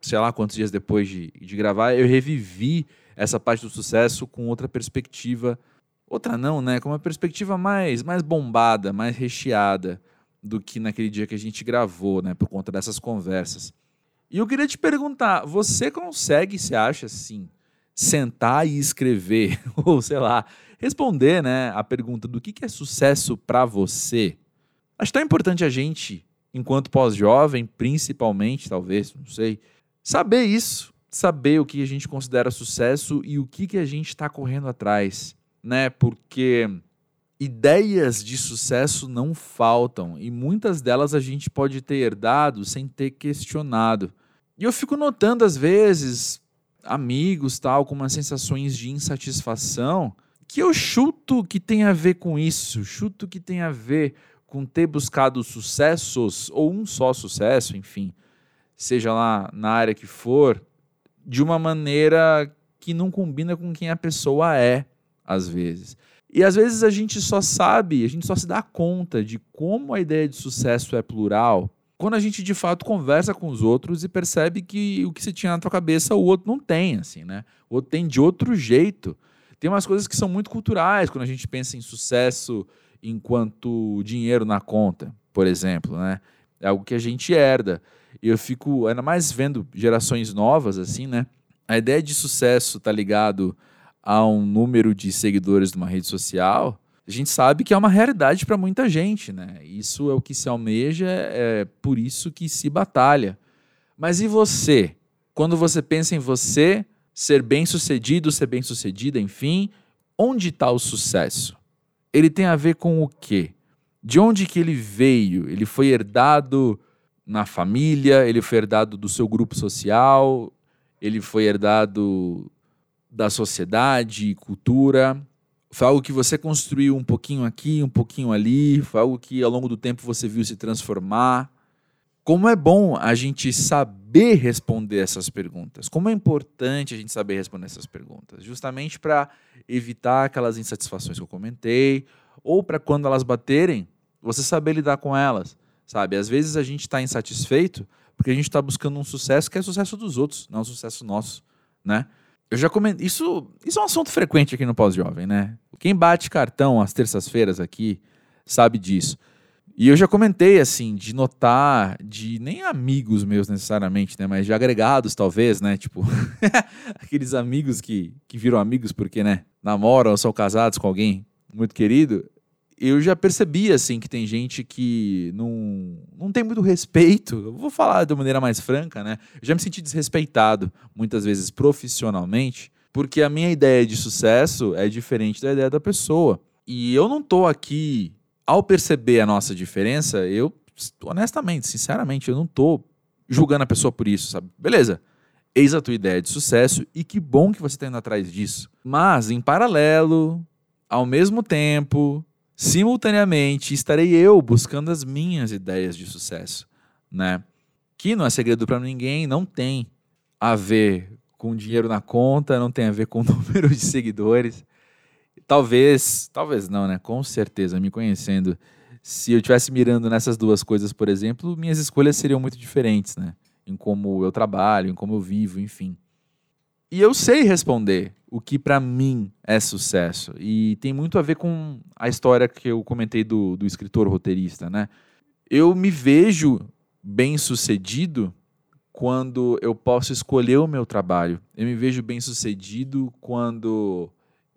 sei lá quantos dias depois de, de gravar, eu revivi essa parte do sucesso com outra perspectiva. Outra não, né? Com uma perspectiva mais, mais bombada, mais recheada do que naquele dia que a gente gravou, né? Por conta dessas conversas. E eu queria te perguntar: você consegue, se acha assim, sentar e escrever, ou sei lá, responder né, a pergunta do que, que é sucesso para você, acho tão importante a gente, enquanto pós-jovem, principalmente, talvez, não sei, saber isso, saber o que a gente considera sucesso e o que, que a gente está correndo atrás, né? Porque ideias de sucesso não faltam e muitas delas a gente pode ter herdado sem ter questionado. E eu fico notando às vezes amigos, tal, com umas sensações de insatisfação, que eu chuto que tem a ver com isso, chuto que tem a ver com ter buscado sucessos ou um só sucesso, enfim, seja lá na área que for, de uma maneira que não combina com quem a pessoa é, às vezes. E às vezes a gente só sabe, a gente só se dá conta de como a ideia de sucesso é plural quando a gente de fato conversa com os outros e percebe que o que você tinha na tua cabeça o outro não tem, assim, né? O outro tem de outro jeito. Tem umas coisas que são muito culturais quando a gente pensa em sucesso enquanto dinheiro na conta, por exemplo, né? É algo que a gente herda. E eu fico, ainda mais vendo gerações novas, assim, né? A ideia de sucesso tá ligado a um número de seguidores numa rede social, a gente sabe que é uma realidade para muita gente, né? Isso é o que se almeja, é por isso que se batalha. Mas e você? Quando você pensa em você ser bem-sucedido, ser bem-sucedida, enfim, onde está o sucesso? Ele tem a ver com o quê? De onde que ele veio? Ele foi herdado na família, ele foi herdado do seu grupo social, ele foi herdado da sociedade, cultura. Foi algo que você construiu um pouquinho aqui, um pouquinho ali, foi algo que ao longo do tempo você viu se transformar. Como é bom a gente saber responder essas perguntas. Como é importante a gente saber responder essas perguntas, justamente para evitar aquelas insatisfações que eu comentei, ou para quando elas baterem, você saber lidar com elas, sabe? Às vezes a gente está insatisfeito porque a gente está buscando um sucesso que é sucesso dos outros, não o sucesso nosso, né? Eu já comentei. Isso, isso é um assunto frequente aqui no Pós-Jovem, né? Quem bate cartão às terças-feiras aqui sabe disso. E eu já comentei, assim, de notar, de nem amigos meus necessariamente, né? Mas de agregados, talvez, né? Tipo, aqueles amigos que, que viram amigos porque, né? Namoram ou são casados com alguém muito querido eu já percebi assim que tem gente que não, não tem muito respeito. Eu vou falar de maneira mais franca, né? Eu já me senti desrespeitado muitas vezes profissionalmente, porque a minha ideia de sucesso é diferente da ideia da pessoa. E eu não tô aqui ao perceber a nossa diferença, eu honestamente, sinceramente, eu não tô julgando a pessoa por isso, sabe? Beleza. Eis a tua ideia de sucesso e que bom que você está indo atrás disso. Mas em paralelo, ao mesmo tempo, simultaneamente estarei eu buscando as minhas ideias de sucesso, né? Que não é segredo para ninguém, não tem a ver com dinheiro na conta, não tem a ver com o número de seguidores. Talvez, talvez não, né? Com certeza, me conhecendo, se eu estivesse mirando nessas duas coisas, por exemplo, minhas escolhas seriam muito diferentes, né? Em como eu trabalho, em como eu vivo, enfim. E eu sei responder o que para mim é sucesso. E tem muito a ver com a história que eu comentei do, do escritor roteirista, né? Eu me vejo bem sucedido quando eu posso escolher o meu trabalho. Eu me vejo bem sucedido quando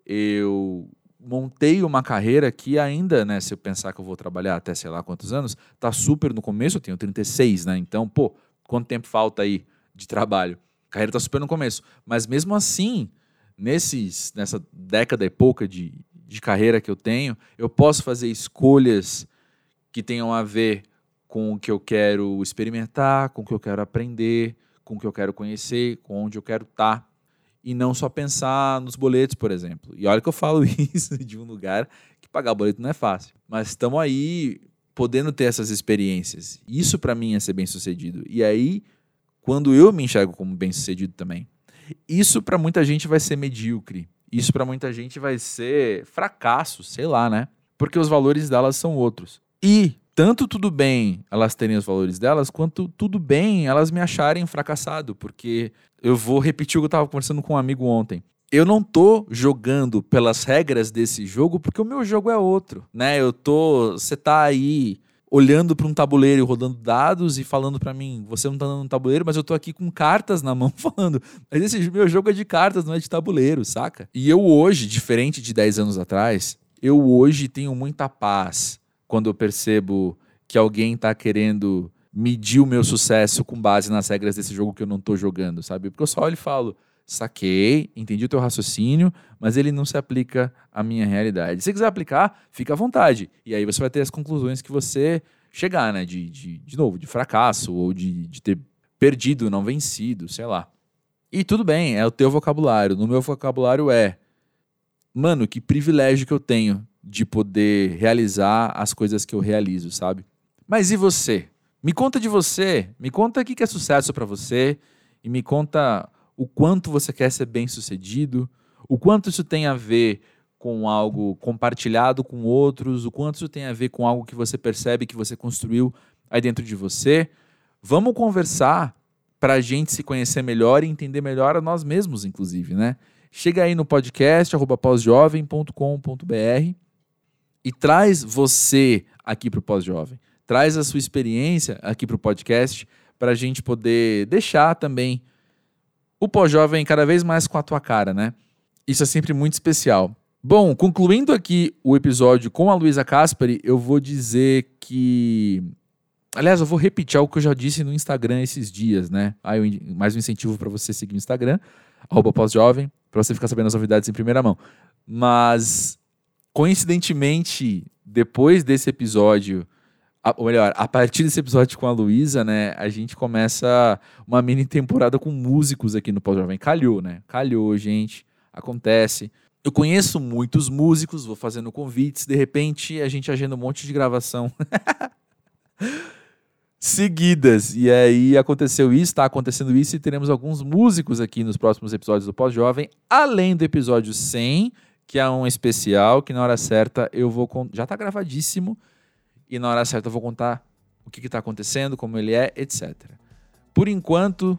eu montei uma carreira que ainda, né, se eu pensar que eu vou trabalhar até sei lá quantos anos, tá super no começo, eu tenho 36, né? Então, pô, quanto tempo falta aí de trabalho? A carreira está super no começo. Mas mesmo assim, nesses, nessa década e pouca de, de carreira que eu tenho, eu posso fazer escolhas que tenham a ver com o que eu quero experimentar, com o que eu quero aprender, com o que eu quero conhecer, com onde eu quero estar. Tá, e não só pensar nos boletos, por exemplo. E olha que eu falo isso de um lugar que pagar boleto não é fácil. Mas estamos aí podendo ter essas experiências. Isso para mim é ser bem sucedido. E aí quando eu me enxergo como bem-sucedido também. Isso para muita gente vai ser medíocre. Isso para muita gente vai ser fracasso, sei lá, né? Porque os valores delas são outros. E tanto tudo bem elas terem os valores delas, quanto tudo bem elas me acharem fracassado, porque eu vou repetir o que eu estava conversando com um amigo ontem. Eu não tô jogando pelas regras desse jogo porque o meu jogo é outro, né? Eu tô, você tá aí olhando para um tabuleiro rodando dados e falando para mim, você não tá dando um tabuleiro, mas eu tô aqui com cartas na mão falando, mas esse meu jogo é de cartas, não é de tabuleiro, saca? E eu hoje, diferente de 10 anos atrás, eu hoje tenho muita paz quando eu percebo que alguém tá querendo medir o meu sucesso com base nas regras desse jogo que eu não tô jogando, sabe? Porque eu só olho e falo, saquei, entendi o teu raciocínio, mas ele não se aplica à minha realidade. Se quiser aplicar, fica à vontade. E aí você vai ter as conclusões que você chegar, né? De, de, de novo, de fracasso ou de, de ter perdido, não vencido, sei lá. E tudo bem, é o teu vocabulário. No meu vocabulário é, mano, que privilégio que eu tenho de poder realizar as coisas que eu realizo, sabe? Mas e você? Me conta de você, me conta o que é sucesso para você e me conta o quanto você quer ser bem sucedido, o quanto isso tem a ver com algo compartilhado com outros, o quanto isso tem a ver com algo que você percebe que você construiu aí dentro de você. Vamos conversar para a gente se conhecer melhor e entender melhor a nós mesmos, inclusive, né? Chega aí no podcast pós-jovem.com.br e traz você aqui para o pós-jovem. Traz a sua experiência aqui para o podcast para a gente poder deixar também o pós-jovem cada vez mais com a tua cara, né? Isso é sempre muito especial. Bom, concluindo aqui o episódio com a Luísa Caspari, eu vou dizer que. Aliás, eu vou repetir algo que eu já disse no Instagram esses dias, né? Aí mais um incentivo para você seguir o Instagram, pós-jovem, para você ficar sabendo as novidades em primeira mão. Mas, coincidentemente, depois desse episódio ou melhor, a partir desse episódio com a Luísa, né, a gente começa uma mini temporada com músicos aqui no Pós-Jovem. Calhou, né? Calhou, gente. Acontece. Eu conheço muitos músicos, vou fazendo convites, de repente a gente agenda um monte de gravação seguidas. E aí aconteceu isso, está acontecendo isso, e teremos alguns músicos aqui nos próximos episódios do Pós-Jovem, além do episódio 100, que é um especial, que na hora certa eu vou. Já está gravadíssimo e na hora certa eu vou contar o que está acontecendo, como ele é, etc. Por enquanto,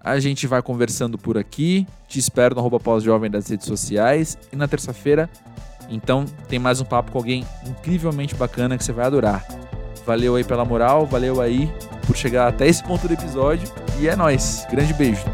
a gente vai conversando por aqui. Te espero no arroba pós-jovem das redes sociais. E na terça-feira, então, tem mais um papo com alguém incrivelmente bacana que você vai adorar. Valeu aí pela moral, valeu aí por chegar até esse ponto do episódio. E é nóis. Grande beijo.